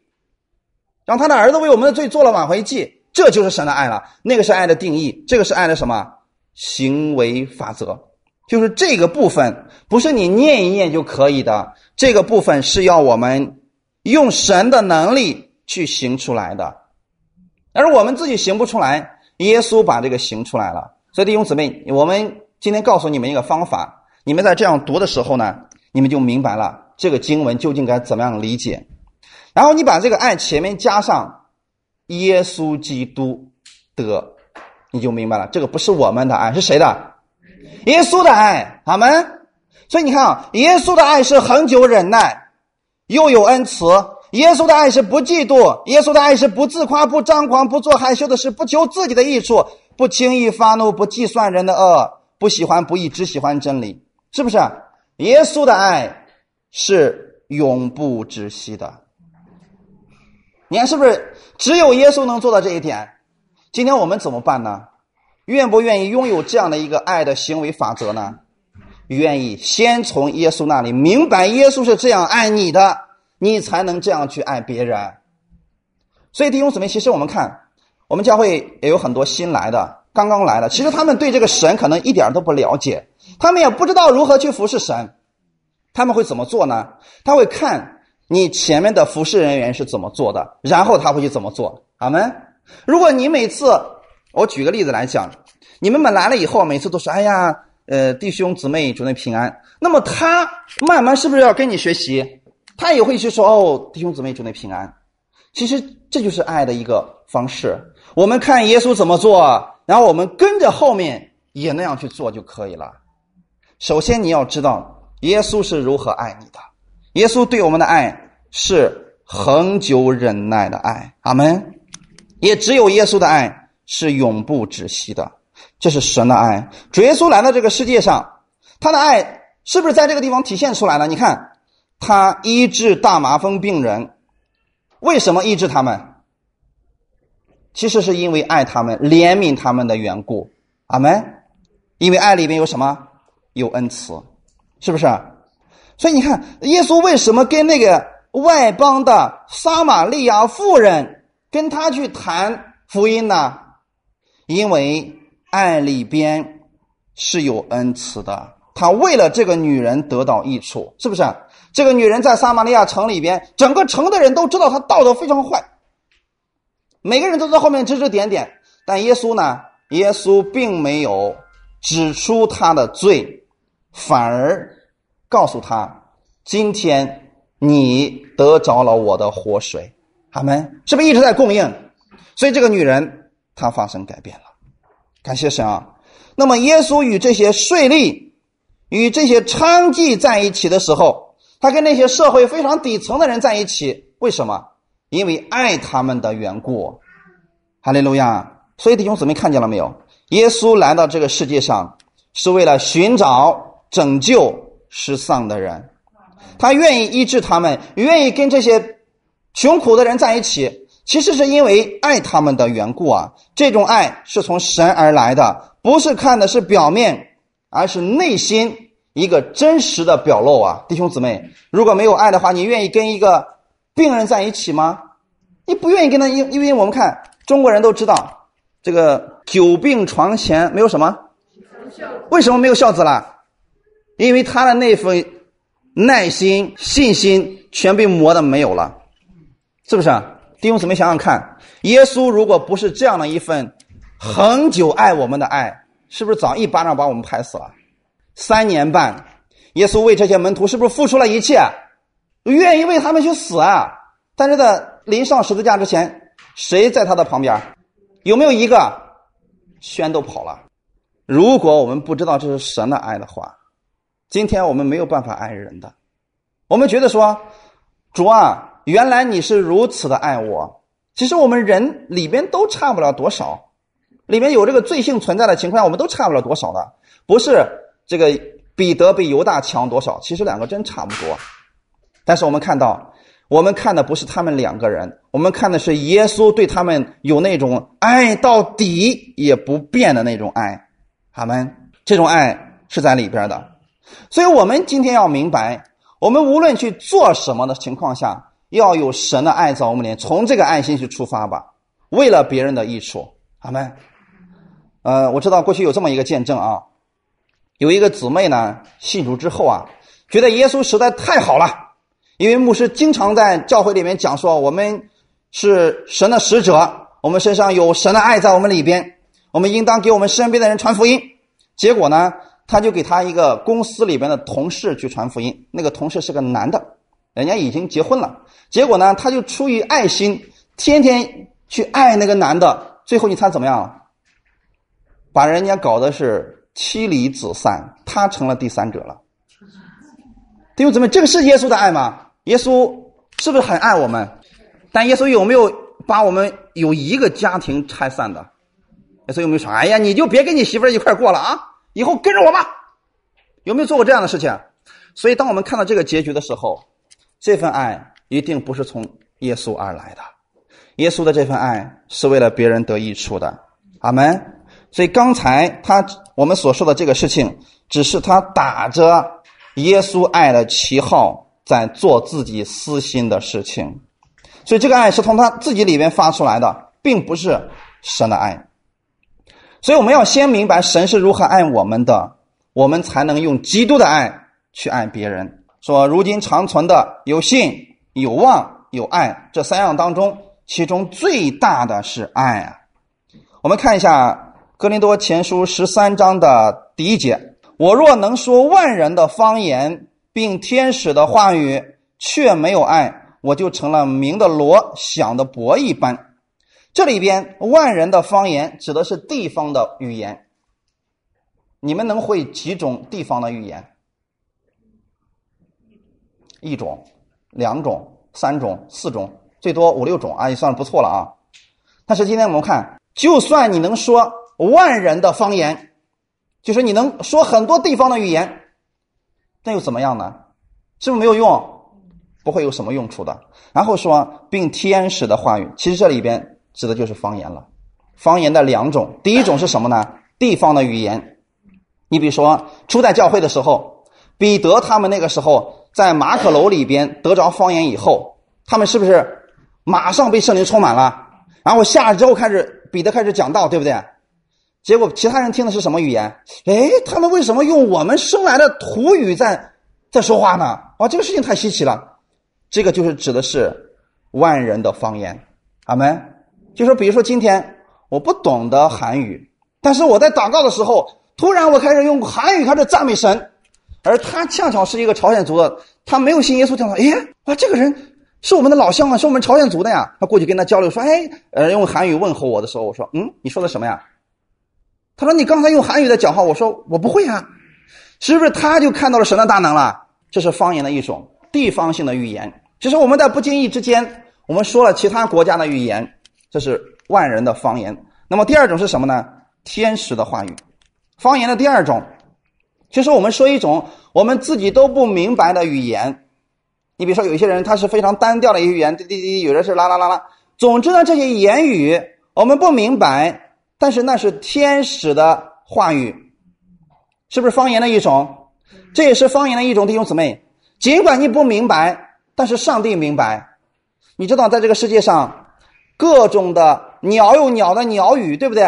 让他的儿子为我们的罪做了挽回祭，这就是神的爱了。那个是爱的定义，这个是爱的什么行为法则？就是这个部分不是你念一念就可以的，这个部分是要我们用神的能力去行出来的，而我们自己行不出来。耶稣把这个行出来了，所以弟兄姊妹，我们今天告诉你们一个方法，你们在这样读的时候呢，你们就明白了这个经文究竟该怎么样理解。然后你把这个爱前面加上耶稣基督的，你就明白了，这个不是我们的爱，是谁的？耶稣的爱，阿门。所以你看啊，耶稣的爱是恒久忍耐，又有恩慈。耶稣的爱是不嫉妒，耶稣的爱是不自夸、不张狂、不做害羞的事，不求自己的益处，不轻易发怒，不计算人的恶，不喜欢不义，只喜欢真理，是不是？耶稣的爱是永不止息的。你看是不是？只有耶稣能做到这一点。今天我们怎么办呢？愿不愿意拥有这样的一个爱的行为法则呢？愿意先从耶稣那里明白，耶稣是这样爱你的。你才能这样去爱别人，所以弟兄姊妹，其实我们看，我们教会也有很多新来的、刚刚来的，其实他们对这个神可能一点都不了解，他们也不知道如何去服侍神，他们会怎么做呢？他会看你前面的服侍人员是怎么做的，然后他会去怎么做。阿门。如果你每次，我举个例子来讲，你们们来了以后，每次都说：“哎呀，呃，弟兄姊妹，祝你平安。”那么他慢慢是不是要跟你学习？他也会去说：“哦，弟兄姊妹，祝你平安。”其实这就是爱的一个方式。我们看耶稣怎么做，然后我们跟着后面也那样去做就可以了。首先你要知道耶稣是如何爱你的。耶稣对我们的爱是恒久忍耐的爱，阿门。也只有耶稣的爱是永不止息的，这是神的爱。主耶稣来到这个世界上，他的爱是不是在这个地方体现出来了？你看。他医治大麻风病人，为什么医治他们？其实是因为爱他们、怜悯他们的缘故。阿门。因为爱里面有什么？有恩慈，是不是？所以你看，耶稣为什么跟那个外邦的撒玛利亚妇人跟他去谈福音呢？因为爱里边是有恩慈的。他为了这个女人得到益处，是不是？这个女人在撒玛利亚城里边，整个城的人都知道她道德非常坏，每个人都在后面指指点点。但耶稣呢？耶稣并没有指出他的罪，反而告诉他：“今天你得着了我的活水。”他们是不是一直在供应？所以这个女人她发生改变了，感谢神啊！那么耶稣与这些税吏、与这些娼妓在一起的时候。他跟那些社会非常底层的人在一起，为什么？因为爱他们的缘故。哈利路亚！所以弟兄姊妹看见了没有？耶稣来到这个世界上，是为了寻找、拯救失丧的人，他愿意医治他们，愿意跟这些穷苦的人在一起，其实是因为爱他们的缘故啊。这种爱是从神而来的，不是看的是表面，而是内心一个真实的表露啊。弟兄姊妹，如果没有爱的话，你愿意跟一个病人在一起吗？你不愿意跟他，因因为我们看中国人都知道，这个久病床前没有什么。为什么没有孝子了？因为他的那份耐心、信心全被磨的没有了，是不是？弟兄姊妹想想看，耶稣如果不是这样的一份恒久爱我们的爱，是不是早一巴掌把我们拍死了？三年半，耶稣为这些门徒是不是付出了一切，愿意为他们去死啊？但是在临上十字架之前，谁在他的旁边？有没有一个？宣都跑了。如果我们不知道这是神的爱的话，今天我们没有办法爱人的。我们觉得说，主啊，原来你是如此的爱我。其实我们人里边都差不了多少，里面有这个罪性存在的情况下，我们都差不了多少的。不是这个彼得比犹大强多少，其实两个真差不多。但是我们看到，我们看的不是他们两个人，我们看的是耶稣对他们有那种爱到底也不变的那种爱。他们这种爱是在里边的，所以我们今天要明白，我们无论去做什么的情况下，要有神的爱在我们里，从这个爱心去出发吧，为了别人的益处。阿门。呃，我知道过去有这么一个见证啊，有一个姊妹呢信主之后啊，觉得耶稣实在太好了，因为牧师经常在教会里面讲说，我们是神的使者，我们身上有神的爱在我们里边。我们应当给我们身边的人传福音。结果呢，他就给他一个公司里边的同事去传福音。那个同事是个男的，人家已经结婚了。结果呢，他就出于爱心，天天去爱那个男的。最后你猜怎么样？把人家搞的是妻离子散，他成了第三者了。弟兄姊妹，这个是耶稣的爱吗？耶稣是不是很爱我们？但耶稣有没有把我们有一个家庭拆散的？所以有没有说：“哎呀，你就别跟你媳妇一块过了啊，以后跟着我吧。”有没有做过这样的事情？所以，当我们看到这个结局的时候，这份爱一定不是从耶稣而来的。耶稣的这份爱是为了别人得益处的。阿门。所以刚才他我们所说的这个事情，只是他打着耶稣爱的旗号在做自己私心的事情。所以这个爱是从他自己里面发出来的，并不是神的爱。所以我们要先明白神是如何爱我们的，我们才能用基督的爱去爱别人。说如今长存的有信、有望、有爱这三样当中，其中最大的是爱啊。我们看一下《哥林多前书》十三章的第一节：“我若能说万人的方言，并天使的话语，却没有爱，我就成了鸣的锣、响的钹一般。”这里边万人的方言指的是地方的语言。你们能会几种地方的语言？一种、两种、三种、四种，最多五六种啊，也算不错了啊。但是今天我们看，就算你能说万人的方言，就是你能说很多地方的语言，那又怎么样呢？是不是没有用？不会有什么用处的。然后说，并天使的话语，其实这里边。指的就是方言了，方言的两种，第一种是什么呢？地方的语言。你比如说，初代教会的时候，彼得他们那个时候在马可楼里边得着方言以后，他们是不是马上被圣灵充满了？然后下来之后开始彼得开始讲道，对不对？结果其他人听的是什么语言？哎，他们为什么用我们生来的土语在在说话呢？啊，这个事情太稀奇了。这个就是指的是万人的方言，阿门。就说，比如说今天我不懂得韩语，但是我在祷告的时候，突然我开始用韩语开始赞美神，而他恰巧是一个朝鲜族的，他没有信耶稣，听到，哎，哇，这个人是我们的老乡啊，是我们朝鲜族的呀。他过去跟他交流说，哎，呃，用韩语问候我的时候，我说，嗯，你说的什么呀？他说你刚才用韩语在讲话，我说我不会啊，是不是？他就看到了神的大能了。这是方言的一种地方性的语言。其实我们在不经意之间，我们说了其他国家的语言。这是万人的方言。那么第二种是什么呢？天使的话语。方言的第二种，就是我们说一种我们自己都不明白的语言。你比如说，有些人他是非常单调的一个语言，滴滴滴，有的是啦啦啦啦。总之呢，这些言语我们不明白，但是那是天使的话语，是不是方言的一种？这也是方言的一种，弟兄姊妹。尽管你不明白，但是上帝明白。你知道，在这个世界上，各种的鸟有鸟的鸟语，对不对？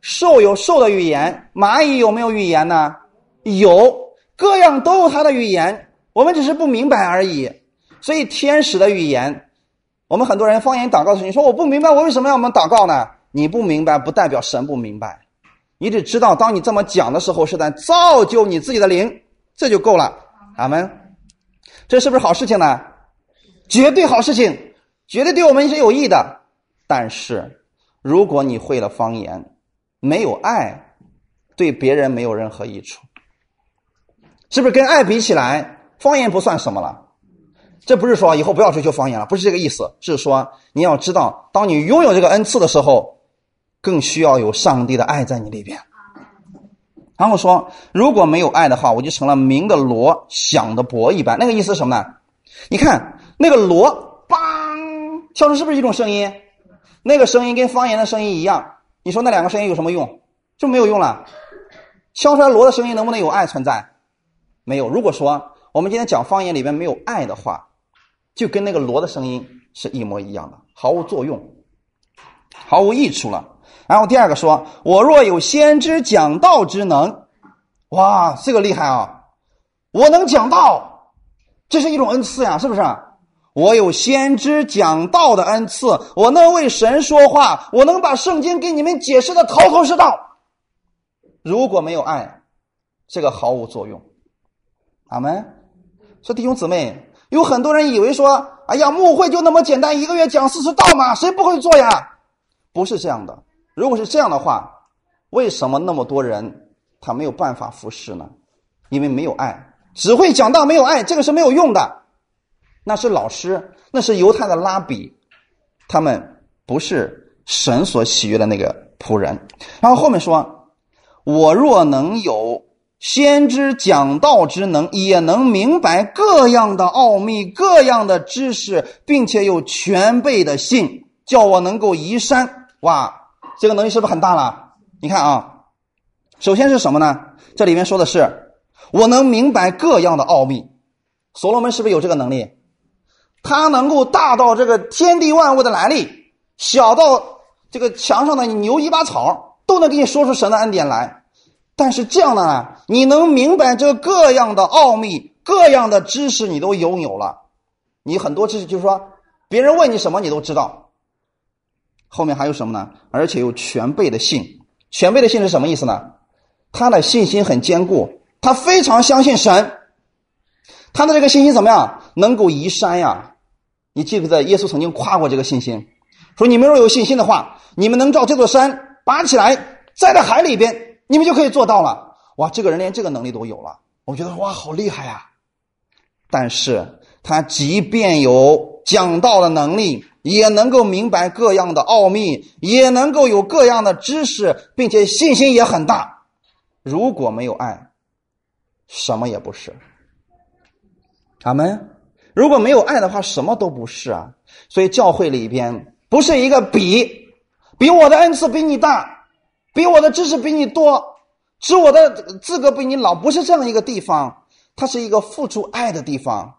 兽有兽的语言，蚂蚁有没有语言呢？有，各样都有它的语言，我们只是不明白而已。所以天使的语言，我们很多人方言祷告的时候，你说我不明白，我为什么要我们祷告呢？你不明白，不代表神不明白。你只知道，当你这么讲的时候，是在造就你自己的灵，这就够了。阿门。这是不是好事情呢？绝对好事情，绝对对我们是有益的。但是，如果你会了方言，没有爱，对别人没有任何益处。是不是跟爱比起来，方言不算什么了？这不是说以后不要追求方言了，不是这个意思，是说你要知道，当你拥有这个恩赐的时候，更需要有上帝的爱在你里边。然后说，如果没有爱的话，我就成了鸣的锣、响的钹一般。那个意思是什么呢？你看那个锣，梆，敲出是不是一种声音？那个声音跟方言的声音一样。你说那两个声音有什么用？就没有用了。敲出来锣的声音能不能有爱存在？没有。如果说我们今天讲方言里边没有爱的话，就跟那个锣的声音是一模一样的，毫无作用，毫无益处了。然后第二个说：“我若有先知讲道之能，哇，这个厉害啊！我能讲道，这是一种恩赐呀，是不是？我有先知讲道的恩赐，我能为神说话，我能把圣经给你们解释的头头是道。如果没有爱，这个毫无作用。阿门。说弟兄姊妹。”有很多人以为说：“哎呀，牧会就那么简单，一个月讲四十道嘛，谁不会做呀？”不是这样的。如果是这样的话，为什么那么多人他没有办法服侍呢？因为没有爱，只会讲道没有爱，这个是没有用的。那是老师，那是犹太的拉比，他们不是神所喜悦的那个仆人。然后后面说：“我若能有。”先知讲道之能，也能明白各样的奥秘、各样的知识，并且有全备的信，叫我能够移山。哇，这个能力是不是很大了？你看啊，首先是什么呢？这里面说的是，我能明白各样的奥秘。所罗门是不是有这个能力？他能够大到这个天地万物的来历，小到这个墙上的牛一把草，都能给你说出神的恩典来。但是这样的呢，你能明白这各样的奥秘、各样的知识，你都拥有了。你很多知识就是说，别人问你什么，你都知道。后面还有什么呢？而且有全备的信。全备的信是什么意思呢？他的信心很坚固，他非常相信神。他的这个信心怎么样？能够移山呀！你记不记得耶稣曾经夸过这个信心？说你们若有信心的话，你们能照这座山拔起来，栽在海里边。你们就可以做到了，哇！这个人连这个能力都有了，我觉得哇，好厉害呀！但是他即便有讲道的能力，也能够明白各样的奥秘，也能够有各样的知识，并且信心也很大。如果没有爱，什么也不是。阿门。如果没有爱的话，什么都不是啊。所以教会里边不是一个比，比我的恩赐比你大。比我的知识比你多，使我的资格比你老，不是这样一个地方，它是一个付出爱的地方。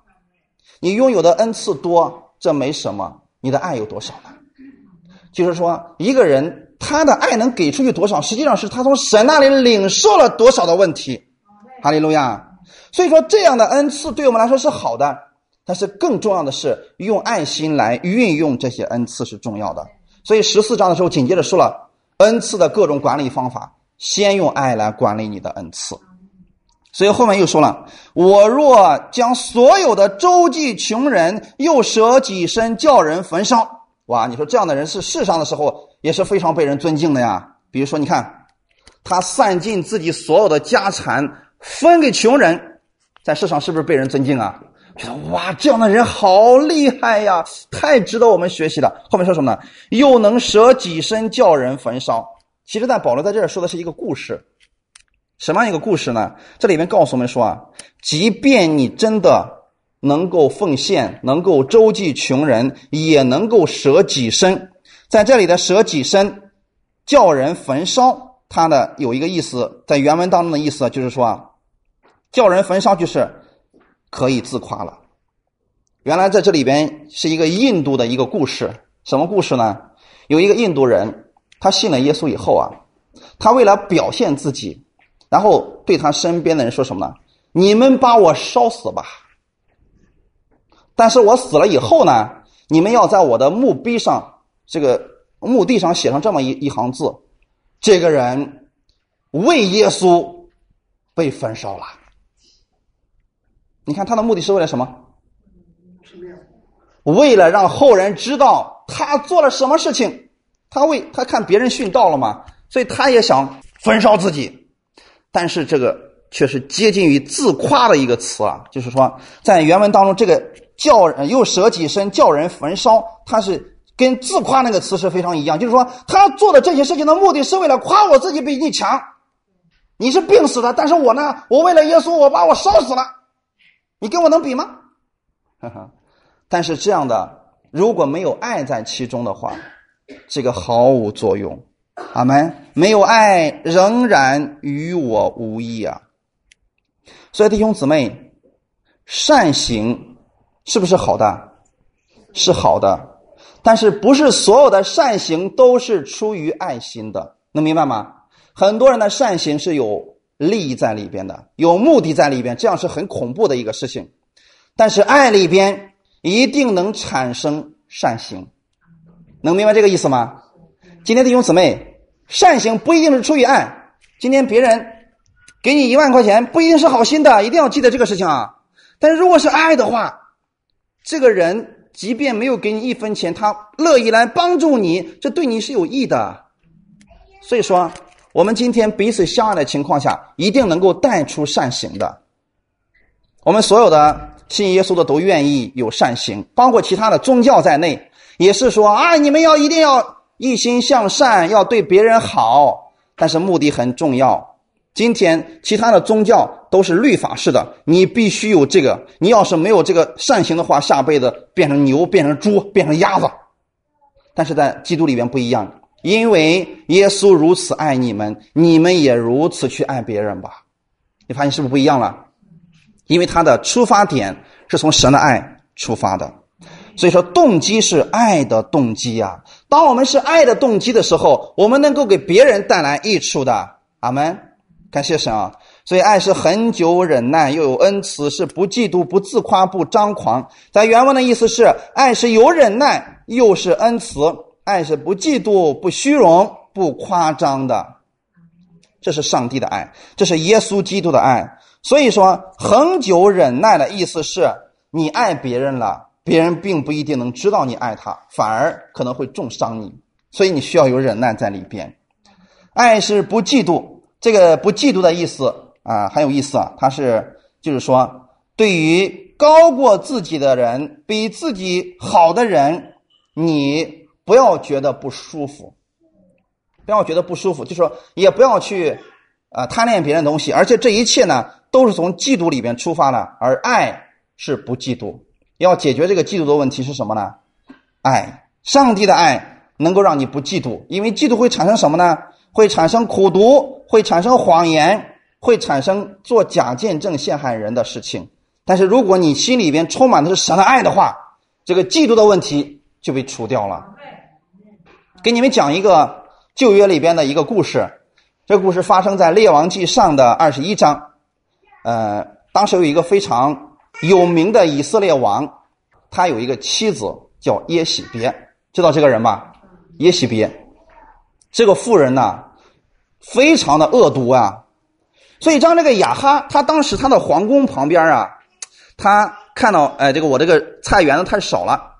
你拥有的恩赐多，这没什么，你的爱有多少呢？就是说，一个人他的爱能给出去多少，实际上是他从神那里领受了多少的问题。哈利路亚。所以说，这样的恩赐对我们来说是好的，但是更重要的是用爱心来运用这些恩赐是重要的。所以十四章的时候紧接着说了。恩赐的各种管理方法，先用爱来管理你的恩赐。所以后面又说了：“我若将所有的周济穷人，又舍己身叫人焚烧。”哇，你说这样的人是世上的时候也是非常被人尊敬的呀。比如说，你看他散尽自己所有的家产分给穷人，在世上是不是被人尊敬啊？觉得哇，这样的人好厉害呀，太值得我们学习了。后面说什么呢？又能舍己身叫人焚烧。其实，在保罗在这儿说的是一个故事，什么样一个故事呢？这里面告诉我们说啊，即便你真的能够奉献，能够周济穷人，也能够舍己身。在这里的舍己身，叫人焚烧，它的有一个意思，在原文当中的意思就是说啊，叫人焚烧就是可以自夸了。原来在这里边是一个印度的一个故事，什么故事呢？有一个印度人，他信了耶稣以后啊，他为了表现自己，然后对他身边的人说什么呢？你们把我烧死吧，但是我死了以后呢，你们要在我的墓碑上。这个墓地上写上这么一一行字：“这个人为耶稣被焚烧了。”你看他的目的是为了什么？为了让后人知道他做了什么事情。他为他看别人殉道了嘛，所以他也想焚烧自己。但是这个却是接近于自夸的一个词啊，就是说在原文当中，这个叫又舍己身叫人焚烧，他是。跟自夸那个词是非常一样，就是说他做的这些事情的目的是为了夸我自己比你强。你是病死的，但是我呢，我为了耶稣，我把我烧死了。你跟我能比吗？但是这样的如果没有爱在其中的话，这个毫无作用。阿门。没有爱，仍然与我无异啊。所以弟兄姊妹，善行是不是好的？是好的。但是不是所有的善行都是出于爱心的，能明白吗？很多人的善行是有利益在里边的，有目的在里边，这样是很恐怖的一个事情。但是爱里边一定能产生善行，能明白这个意思吗？今天弟兄姊妹，善行不一定是出于爱。今天别人给你一万块钱，不一定是好心的，一定要记得这个事情啊。但是如果是爱的话，这个人。即便没有给你一分钱，他乐意来帮助你，这对你是有益的。所以说，我们今天彼此相爱的情况下，一定能够带出善行的。我们所有的信耶稣的都愿意有善行，包括其他的宗教在内，也是说啊，你们要一定要一心向善，要对别人好，但是目的很重要。今天其他的宗教都是律法式的，你必须有这个。你要是没有这个善行的话，下辈子变成牛，变成猪，变成鸭子。但是在基督里边不一样，因为耶稣如此爱你们，你们也如此去爱别人吧。你发现是不是不一样了？因为他的出发点是从神的爱出发的，所以说动机是爱的动机呀。当我们是爱的动机的时候，我们能够给别人带来益处的。阿门。感谢神啊！所以爱是恒久忍耐，又有恩慈，是不嫉妒、不自夸、不张狂。在原文的意思是，爱是有忍耐，又是恩慈；爱是不嫉妒、不虚荣、不夸张的。这是上帝的爱，这是耶稣基督的爱。所以说，恒久忍耐的意思是你爱别人了，别人并不一定能知道你爱他，反而可能会重伤你。所以你需要有忍耐在里边。爱是不嫉妒。这个不嫉妒的意思啊，很有意思啊。它是就是说，对于高过自己的人、比自己好的人，你不要觉得不舒服，不要觉得不舒服，就说也不要去啊贪恋别人东西。而且这一切呢，都是从嫉妒里边出发的，而爱是不嫉妒。要解决这个嫉妒的问题是什么呢？爱，上帝的爱能够让你不嫉妒，因为嫉妒会产生什么呢？会产生苦毒，会产生谎言，会产生做假见证陷害人的事情。但是如果你心里边充满的是神的爱的话，这个嫉妒的问题就被除掉了。给你们讲一个旧约里边的一个故事，这故事发生在列王记上的二十一章。呃，当时有一个非常有名的以色列王，他有一个妻子叫耶喜别，知道这个人吧？耶喜别。这个妇人呢，非常的恶毒啊，所以让这个雅哈，他当时他的皇宫旁边啊，他看到哎，这个我这个菜园子太少了，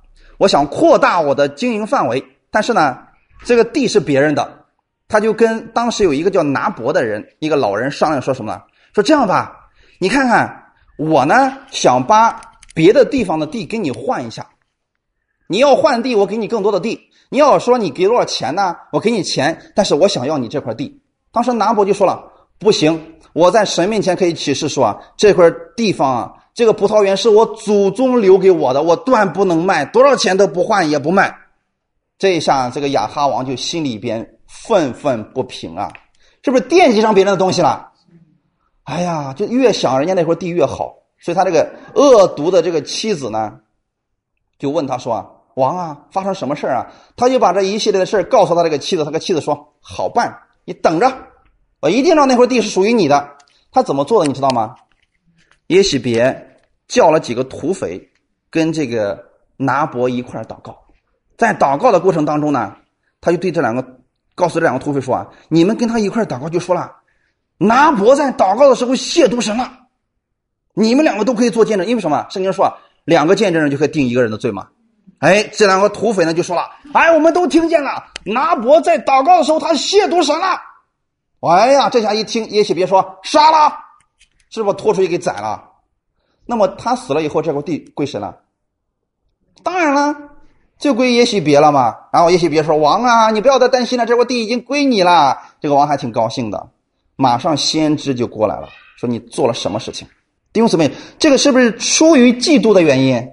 我想扩大我的经营范围，但是呢，这个地是别人的，他就跟当时有一个叫拿伯的人，一个老人商量说什么呢？说这样吧，你看看我呢，想把别的地方的地给你换一下，你要换地，我给你更多的地。你要说你给多少钱呢？我给你钱，但是我想要你这块地。当时拿伯就说了：“不行，我在神面前可以起誓说啊，这块地方啊，这个葡萄园是我祖宗留给我的，我断不能卖，多少钱都不换也不卖。这一下，这个亚哈王就心里边愤愤不平啊，是不是惦记上别人的东西了？哎呀，就越想人家那块地越好，所以他这个恶毒的这个妻子呢，就问他说：“王啊，发生什么事啊？”他就把这一系列的事告诉他这个妻子，他个妻子说：“好办，你等着，我一定让那块地是属于你的。”他怎么做的，你知道吗？耶喜别叫了几个土匪，跟这个拿伯一块祷告。在祷告的过程当中呢，他就对这两个告诉这两个土匪说：“啊，你们跟他一块祷告，就说了，拿伯在祷告的时候亵渎神了，你们两个都可以做见证，因为什么？圣经说啊两个见证人就可以定一个人的罪嘛。哎，这两个土匪呢就说了：，哎，我们都听见了，拿伯在祷告的时候他亵渎神了。哎呀，这下一听，也许别说杀了，是不是拖出去给宰了？那么他死了以后，这块地归谁了？当然了。”就归耶西别了嘛，然后耶西别说：“王啊，你不要再担心了，这块地已经归你了。”这个王还挺高兴的，马上先知就过来了，说：“你做了什么事情？”弟兄姊妹，这个是不是出于嫉妒的原因？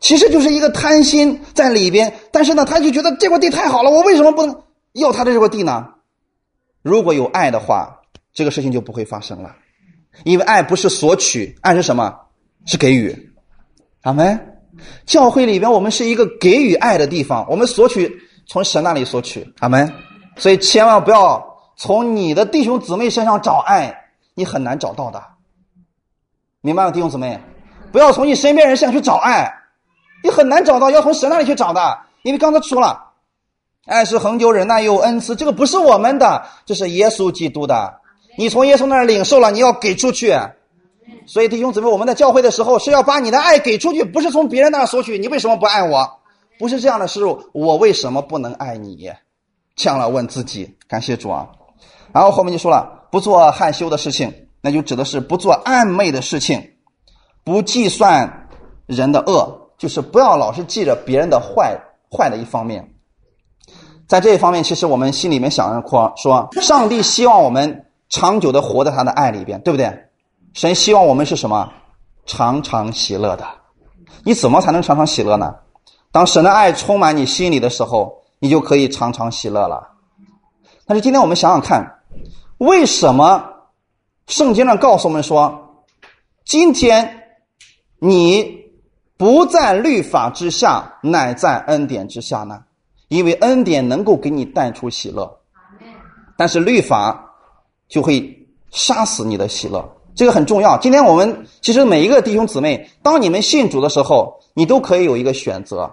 其实就是一个贪心在里边，但是呢，他就觉得这块地太好了，我为什么不能要他的这块地呢？如果有爱的话，这个事情就不会发生了，因为爱不是索取，爱是什么？是给予。阿门。教会里边，我们是一个给予爱的地方，我们索取从神那里索取，阿门。所以千万不要从你的弟兄姊妹身上找爱，你很难找到的，明白吗？弟兄姊妹，不要从你身边人身上去找爱，你很难找到，要从神那里去找的。因为刚才说了，爱是恒久忍耐有恩慈，这个不是我们的，这是耶稣基督的。你从耶稣那儿领受了，你要给出去。所以弟兄姊妹，我们在教会的时候是要把你的爱给出去，不是从别人那儿索取。你为什么不爱我？不是这样的思路。我为什么不能爱你？这样来问自己。感谢主啊！然后后面就说了，不做害羞的事情，那就指的是不做暧昧的事情，不计算人的恶，就是不要老是记着别人的坏坏的一方面。在这一方面，其实我们心里面想着说，上帝希望我们长久的活在他的爱里边，对不对？神希望我们是什么？常常喜乐的。你怎么才能常常喜乐呢？当神的爱充满你心里的时候，你就可以常常喜乐了。但是今天我们想想看，为什么圣经上告诉我们说，今天你不在律法之下，乃在恩典之下呢？因为恩典能够给你带出喜乐，但是律法就会杀死你的喜乐。这个很重要。今天我们其实每一个弟兄姊妹，当你们信主的时候，你都可以有一个选择：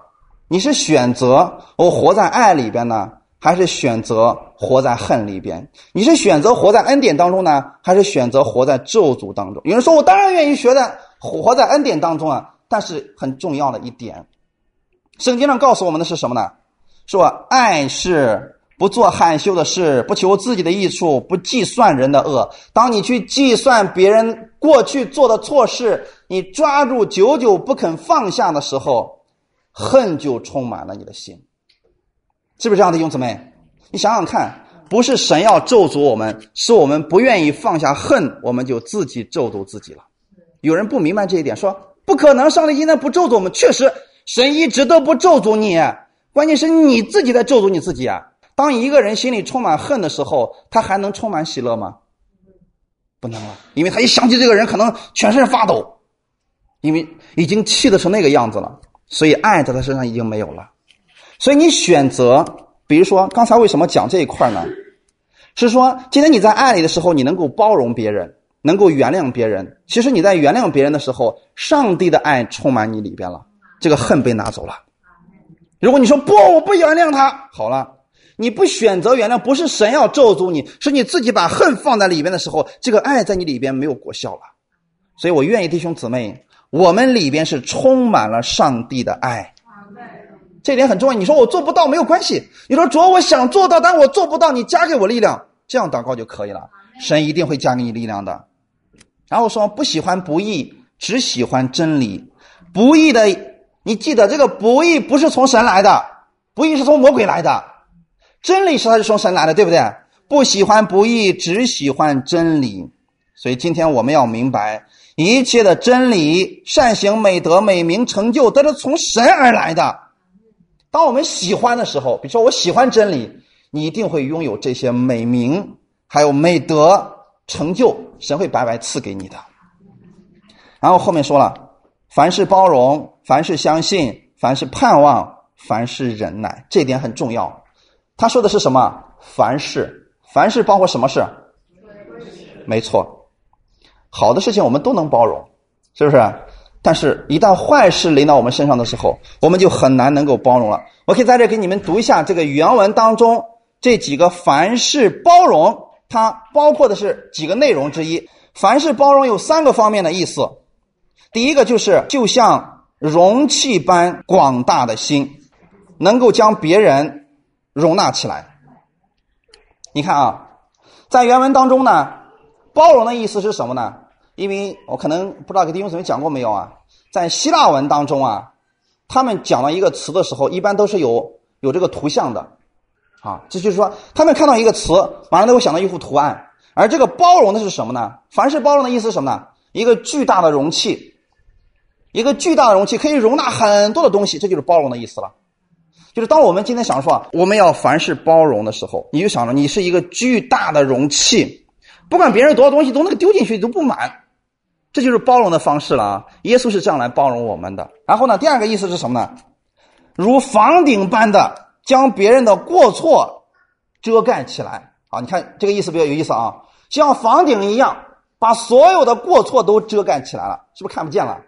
你是选择我活在爱里边呢，还是选择活在恨里边？你是选择活在恩典当中呢，还是选择活在咒诅当中？有人说我当然愿意学在活在恩典当中啊，但是很重要的一点，圣经上告诉我们的是什么呢？说爱是。不做害羞的事，不求自己的益处，不计算人的恶。当你去计算别人过去做的错事，你抓住久久不肯放下的时候，恨就充满了你的心，是不是这样的，兄姊妹？你想想看，不是神要咒诅我们，是我们不愿意放下恨，我们就自己咒诅自己了。有人不明白这一点，说不可能，上帝应该不咒诅我们。确实，神一直都不咒诅你，关键是你自己在咒诅你自己啊。当一个人心里充满恨的时候，他还能充满喜乐吗？不能了，因为他一想起这个人，可能全身发抖，因为已经气得成那个样子了，所以爱在他身上已经没有了。所以你选择，比如说刚才为什么讲这一块呢？是说今天你在爱里的时候，你能够包容别人，能够原谅别人。其实你在原谅别人的时候，上帝的爱充满你里边了，这个恨被拿走了。如果你说不，我不原谅他，好了。你不选择原谅，不是神要咒诅你，是你自己把恨放在里边的时候，这个爱在你里边没有果效了。所以我愿意弟兄姊妹，我们里边是充满了上帝的爱，这点很重要。你说我做不到没有关系，你说主我想做到，但我做不到，你加给我力量，这样祷告就可以了。神一定会加给你力量的。然后说不喜欢不义，只喜欢真理。不义的，你记得这个不义不是从神来的，不义是从魔鬼来的。真理是他是从神来的，对不对？不喜欢不义，只喜欢真理。所以今天我们要明白，一切的真理、善行、美德、美名、成就，都是从神而来的。当我们喜欢的时候，比如说我喜欢真理，你一定会拥有这些美名，还有美德、成就，神会白白赐给你的。然后后面说了，凡是包容，凡是相信，凡是盼望，凡是忍耐，这点很重要。他说的是什么？凡事，凡事包括什么事？没错，好的事情我们都能包容，是不是？但是，一旦坏事临到我们身上的时候，我们就很难能够包容了。我可以在这给你们读一下这个原文当中这几个“凡事包容”，它包括的是几个内容之一。“凡事包容”有三个方面的意思。第一个就是就像容器般广大的心，能够将别人容纳起来。你看啊，在原文当中呢，包容的意思是什么呢？因为我可能不知道给弟兄姊妹讲过没有啊，在希腊文当中啊，他们讲到一个词的时候，一般都是有有这个图像的，啊，这就是说他们看到一个词，马上都会想到一幅图案。而这个包容的是什么呢？凡是包容的意思是什么呢？一个巨大的容器，一个巨大的容器可以容纳很多的东西，这就是包容的意思了。就是当我们今天想说啊我们要凡事包容的时候，你就想着你是一个巨大的容器，不管别人多少东西都能丢进去都不满。这就是包容的方式了啊！耶稣是这样来包容我们的。然后呢，第二个意思是什么呢？如房顶般的将别人的过错遮盖起来。啊，你看这个意思比较有意思啊，像房顶一样，把所有的过错都遮盖起来了，是不是看不见了？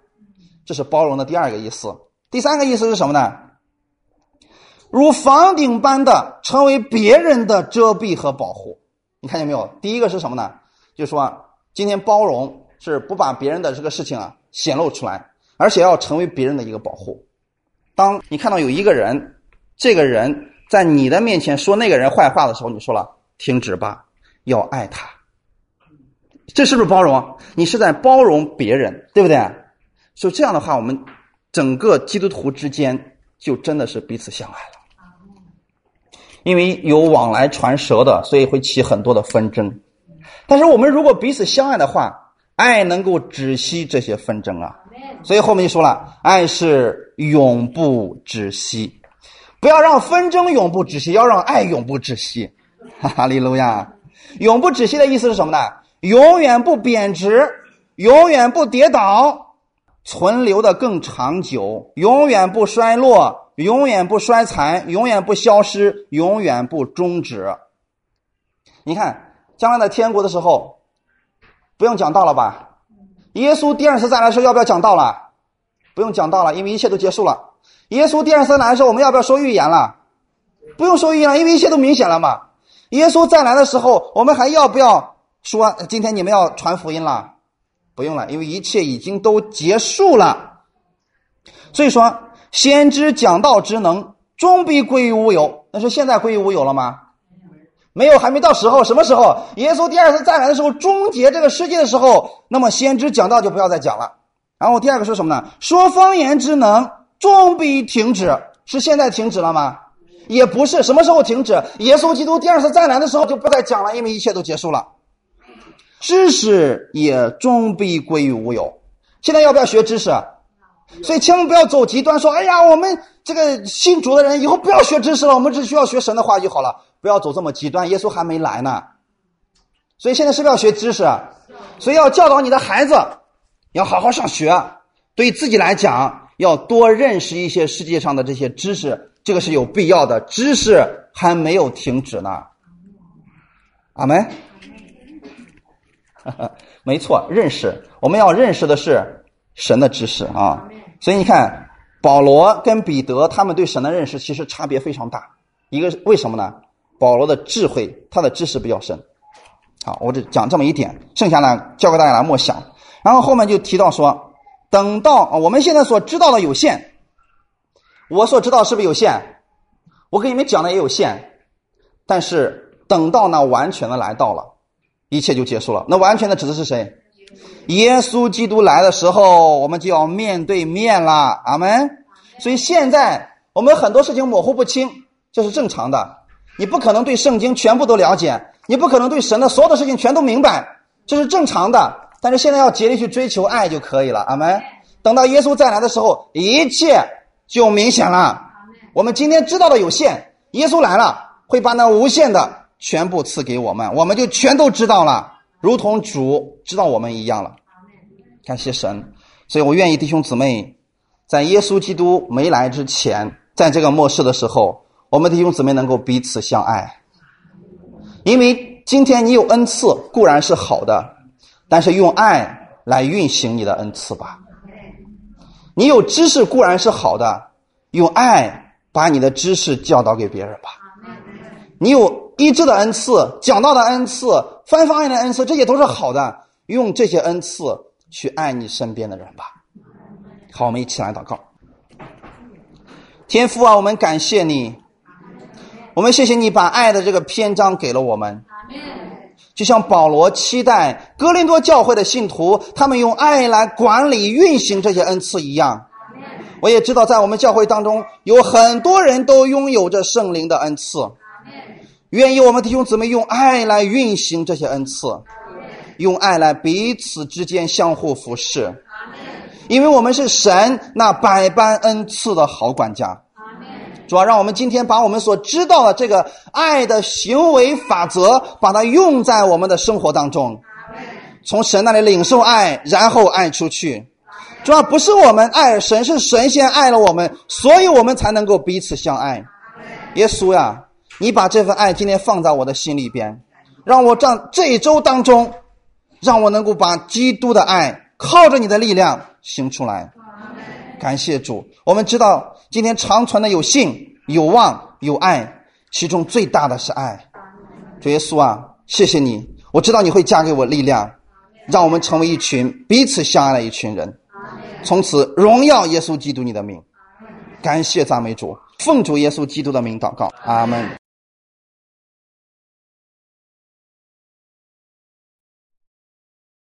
这是包容的第二个意思。第三个意思是什么呢？如房顶般的成为别人的遮蔽和保护。你看见没有？第一个是什么呢？就是说今天包容。是不把别人的这个事情啊显露出来，而且要成为别人的一个保护。当你看到有一个人，这个人在你的面前说那个人坏话的时候，你说了停止吧，要爱他。这是不是包容？你是在包容别人，对不对？所以这样的话，我们整个基督徒之间就真的是彼此相爱了。因为有往来传舌的，所以会起很多的纷争。但是我们如果彼此相爱的话，爱能够止息这些纷争啊，所以后面就说了，爱是永不止息，不要让纷争永不止息，要让爱永不止息。哈利路亚！永不止息的意思是什么呢？永远不贬值，永远不跌倒，存留的更长久，永远不衰落，永远不衰残，永远不消失，永远不终止。你看，将来在天国的时候。不用讲道了吧？耶稣第二次再来的时候要不要讲道了？不用讲道了，因为一切都结束了。耶稣第二次来的时候，我们要不要说预言了？不用说预言了，因为一切都明显了嘛。耶稣再来的时候，我们还要不要说今天你们要传福音了？不用了，因为一切已经都结束了。所以说，先知讲道之能终必归于无有。那是现在归于无有了吗？没有，还没到时候。什么时候？耶稣第二次再来的时候，终结这个世界的时候，那么先知讲道就不要再讲了。然后第二个说什么呢？说方言之能终必停止，是现在停止了吗？也不是。什么时候停止？耶稣基督第二次再来的时候就不再讲了，因为一切都结束了。知识也终必归于无有。现在要不要学知识？所以千万不要走极端，说哎呀，我们这个信主的人以后不要学知识了，我们只需要学神的话就好了。不要走这么极端，耶稣还没来呢，所以现在是不是要学知识？所以要教导你的孩子，要好好上学。对自己来讲，要多认识一些世界上的这些知识，这个是有必要的。知识还没有停止呢。阿门。没错，认识我们要认识的是神的知识啊。所以你看，保罗跟彼得他们对神的认识其实差别非常大。一个为什么呢？保罗的智慧，他的知识比较深。好，我只讲这么一点，剩下呢交给大家来默想。然后后面就提到说，等到我们现在所知道的有限，我所知道是不是有限？我给你们讲的也有限，但是等到那完全的来到了，一切就结束了。那完全的指的是谁？耶稣基督来的时候，我们就要面对面了。阿门。所以现在我们很多事情模糊不清，这是正常的。你不可能对圣经全部都了解，你不可能对神的所有的事情全都明白，这是正常的。但是现在要竭力去追求爱就可以了。阿门。等到耶稣再来的时候，一切就明显了。我们今天知道的有限，耶稣来了会把那无限的全部赐给我们，我们就全都知道了，如同主知道我们一样了。感谢神，所以我愿意弟兄姊妹，在耶稣基督没来之前，在这个末世的时候，我们弟兄姊妹能够彼此相爱，因为今天你有恩赐固然是好的，但是用爱来运行你的恩赐吧。你有知识固然是好的，用爱把你的知识教导给别人吧。你有医治的恩赐、讲道的恩赐、翻方言的恩赐，这些都是好的，用这些恩赐去爱你身边的人吧。好，我们一起来祷告。天父啊，我们感谢你，我们谢谢你把爱的这个篇章给了我们。就像保罗期待哥林多教会的信徒，他们用爱来管理运行这些恩赐一样。我也知道，在我们教会当中，有很多人都拥有着圣灵的恩赐，愿意我们弟兄姊妹用爱来运行这些恩赐，用爱来彼此之间相互服侍，因为我们是神那百般恩赐的好管家。主要让我们今天把我们所知道的这个爱的行为法则，把它用在我们的生活当中，从神那里领受爱，然后爱出去。主要不是我们爱神，是神先爱了我们，所以我们才能够彼此相爱。耶稣呀，你把这份爱今天放在我的心里边，让我这这一周当中，让我能够把基督的爱靠着你的力量行出来。感谢主，我们知道。今天长存的有信、有望、有爱，其中最大的是爱。主耶稣啊，谢谢你！我知道你会加给我力量，让我们成为一群彼此相爱的一群人。从此荣耀耶稣基督你的名，感谢赞美主，奉主耶稣基督的名祷告，阿门。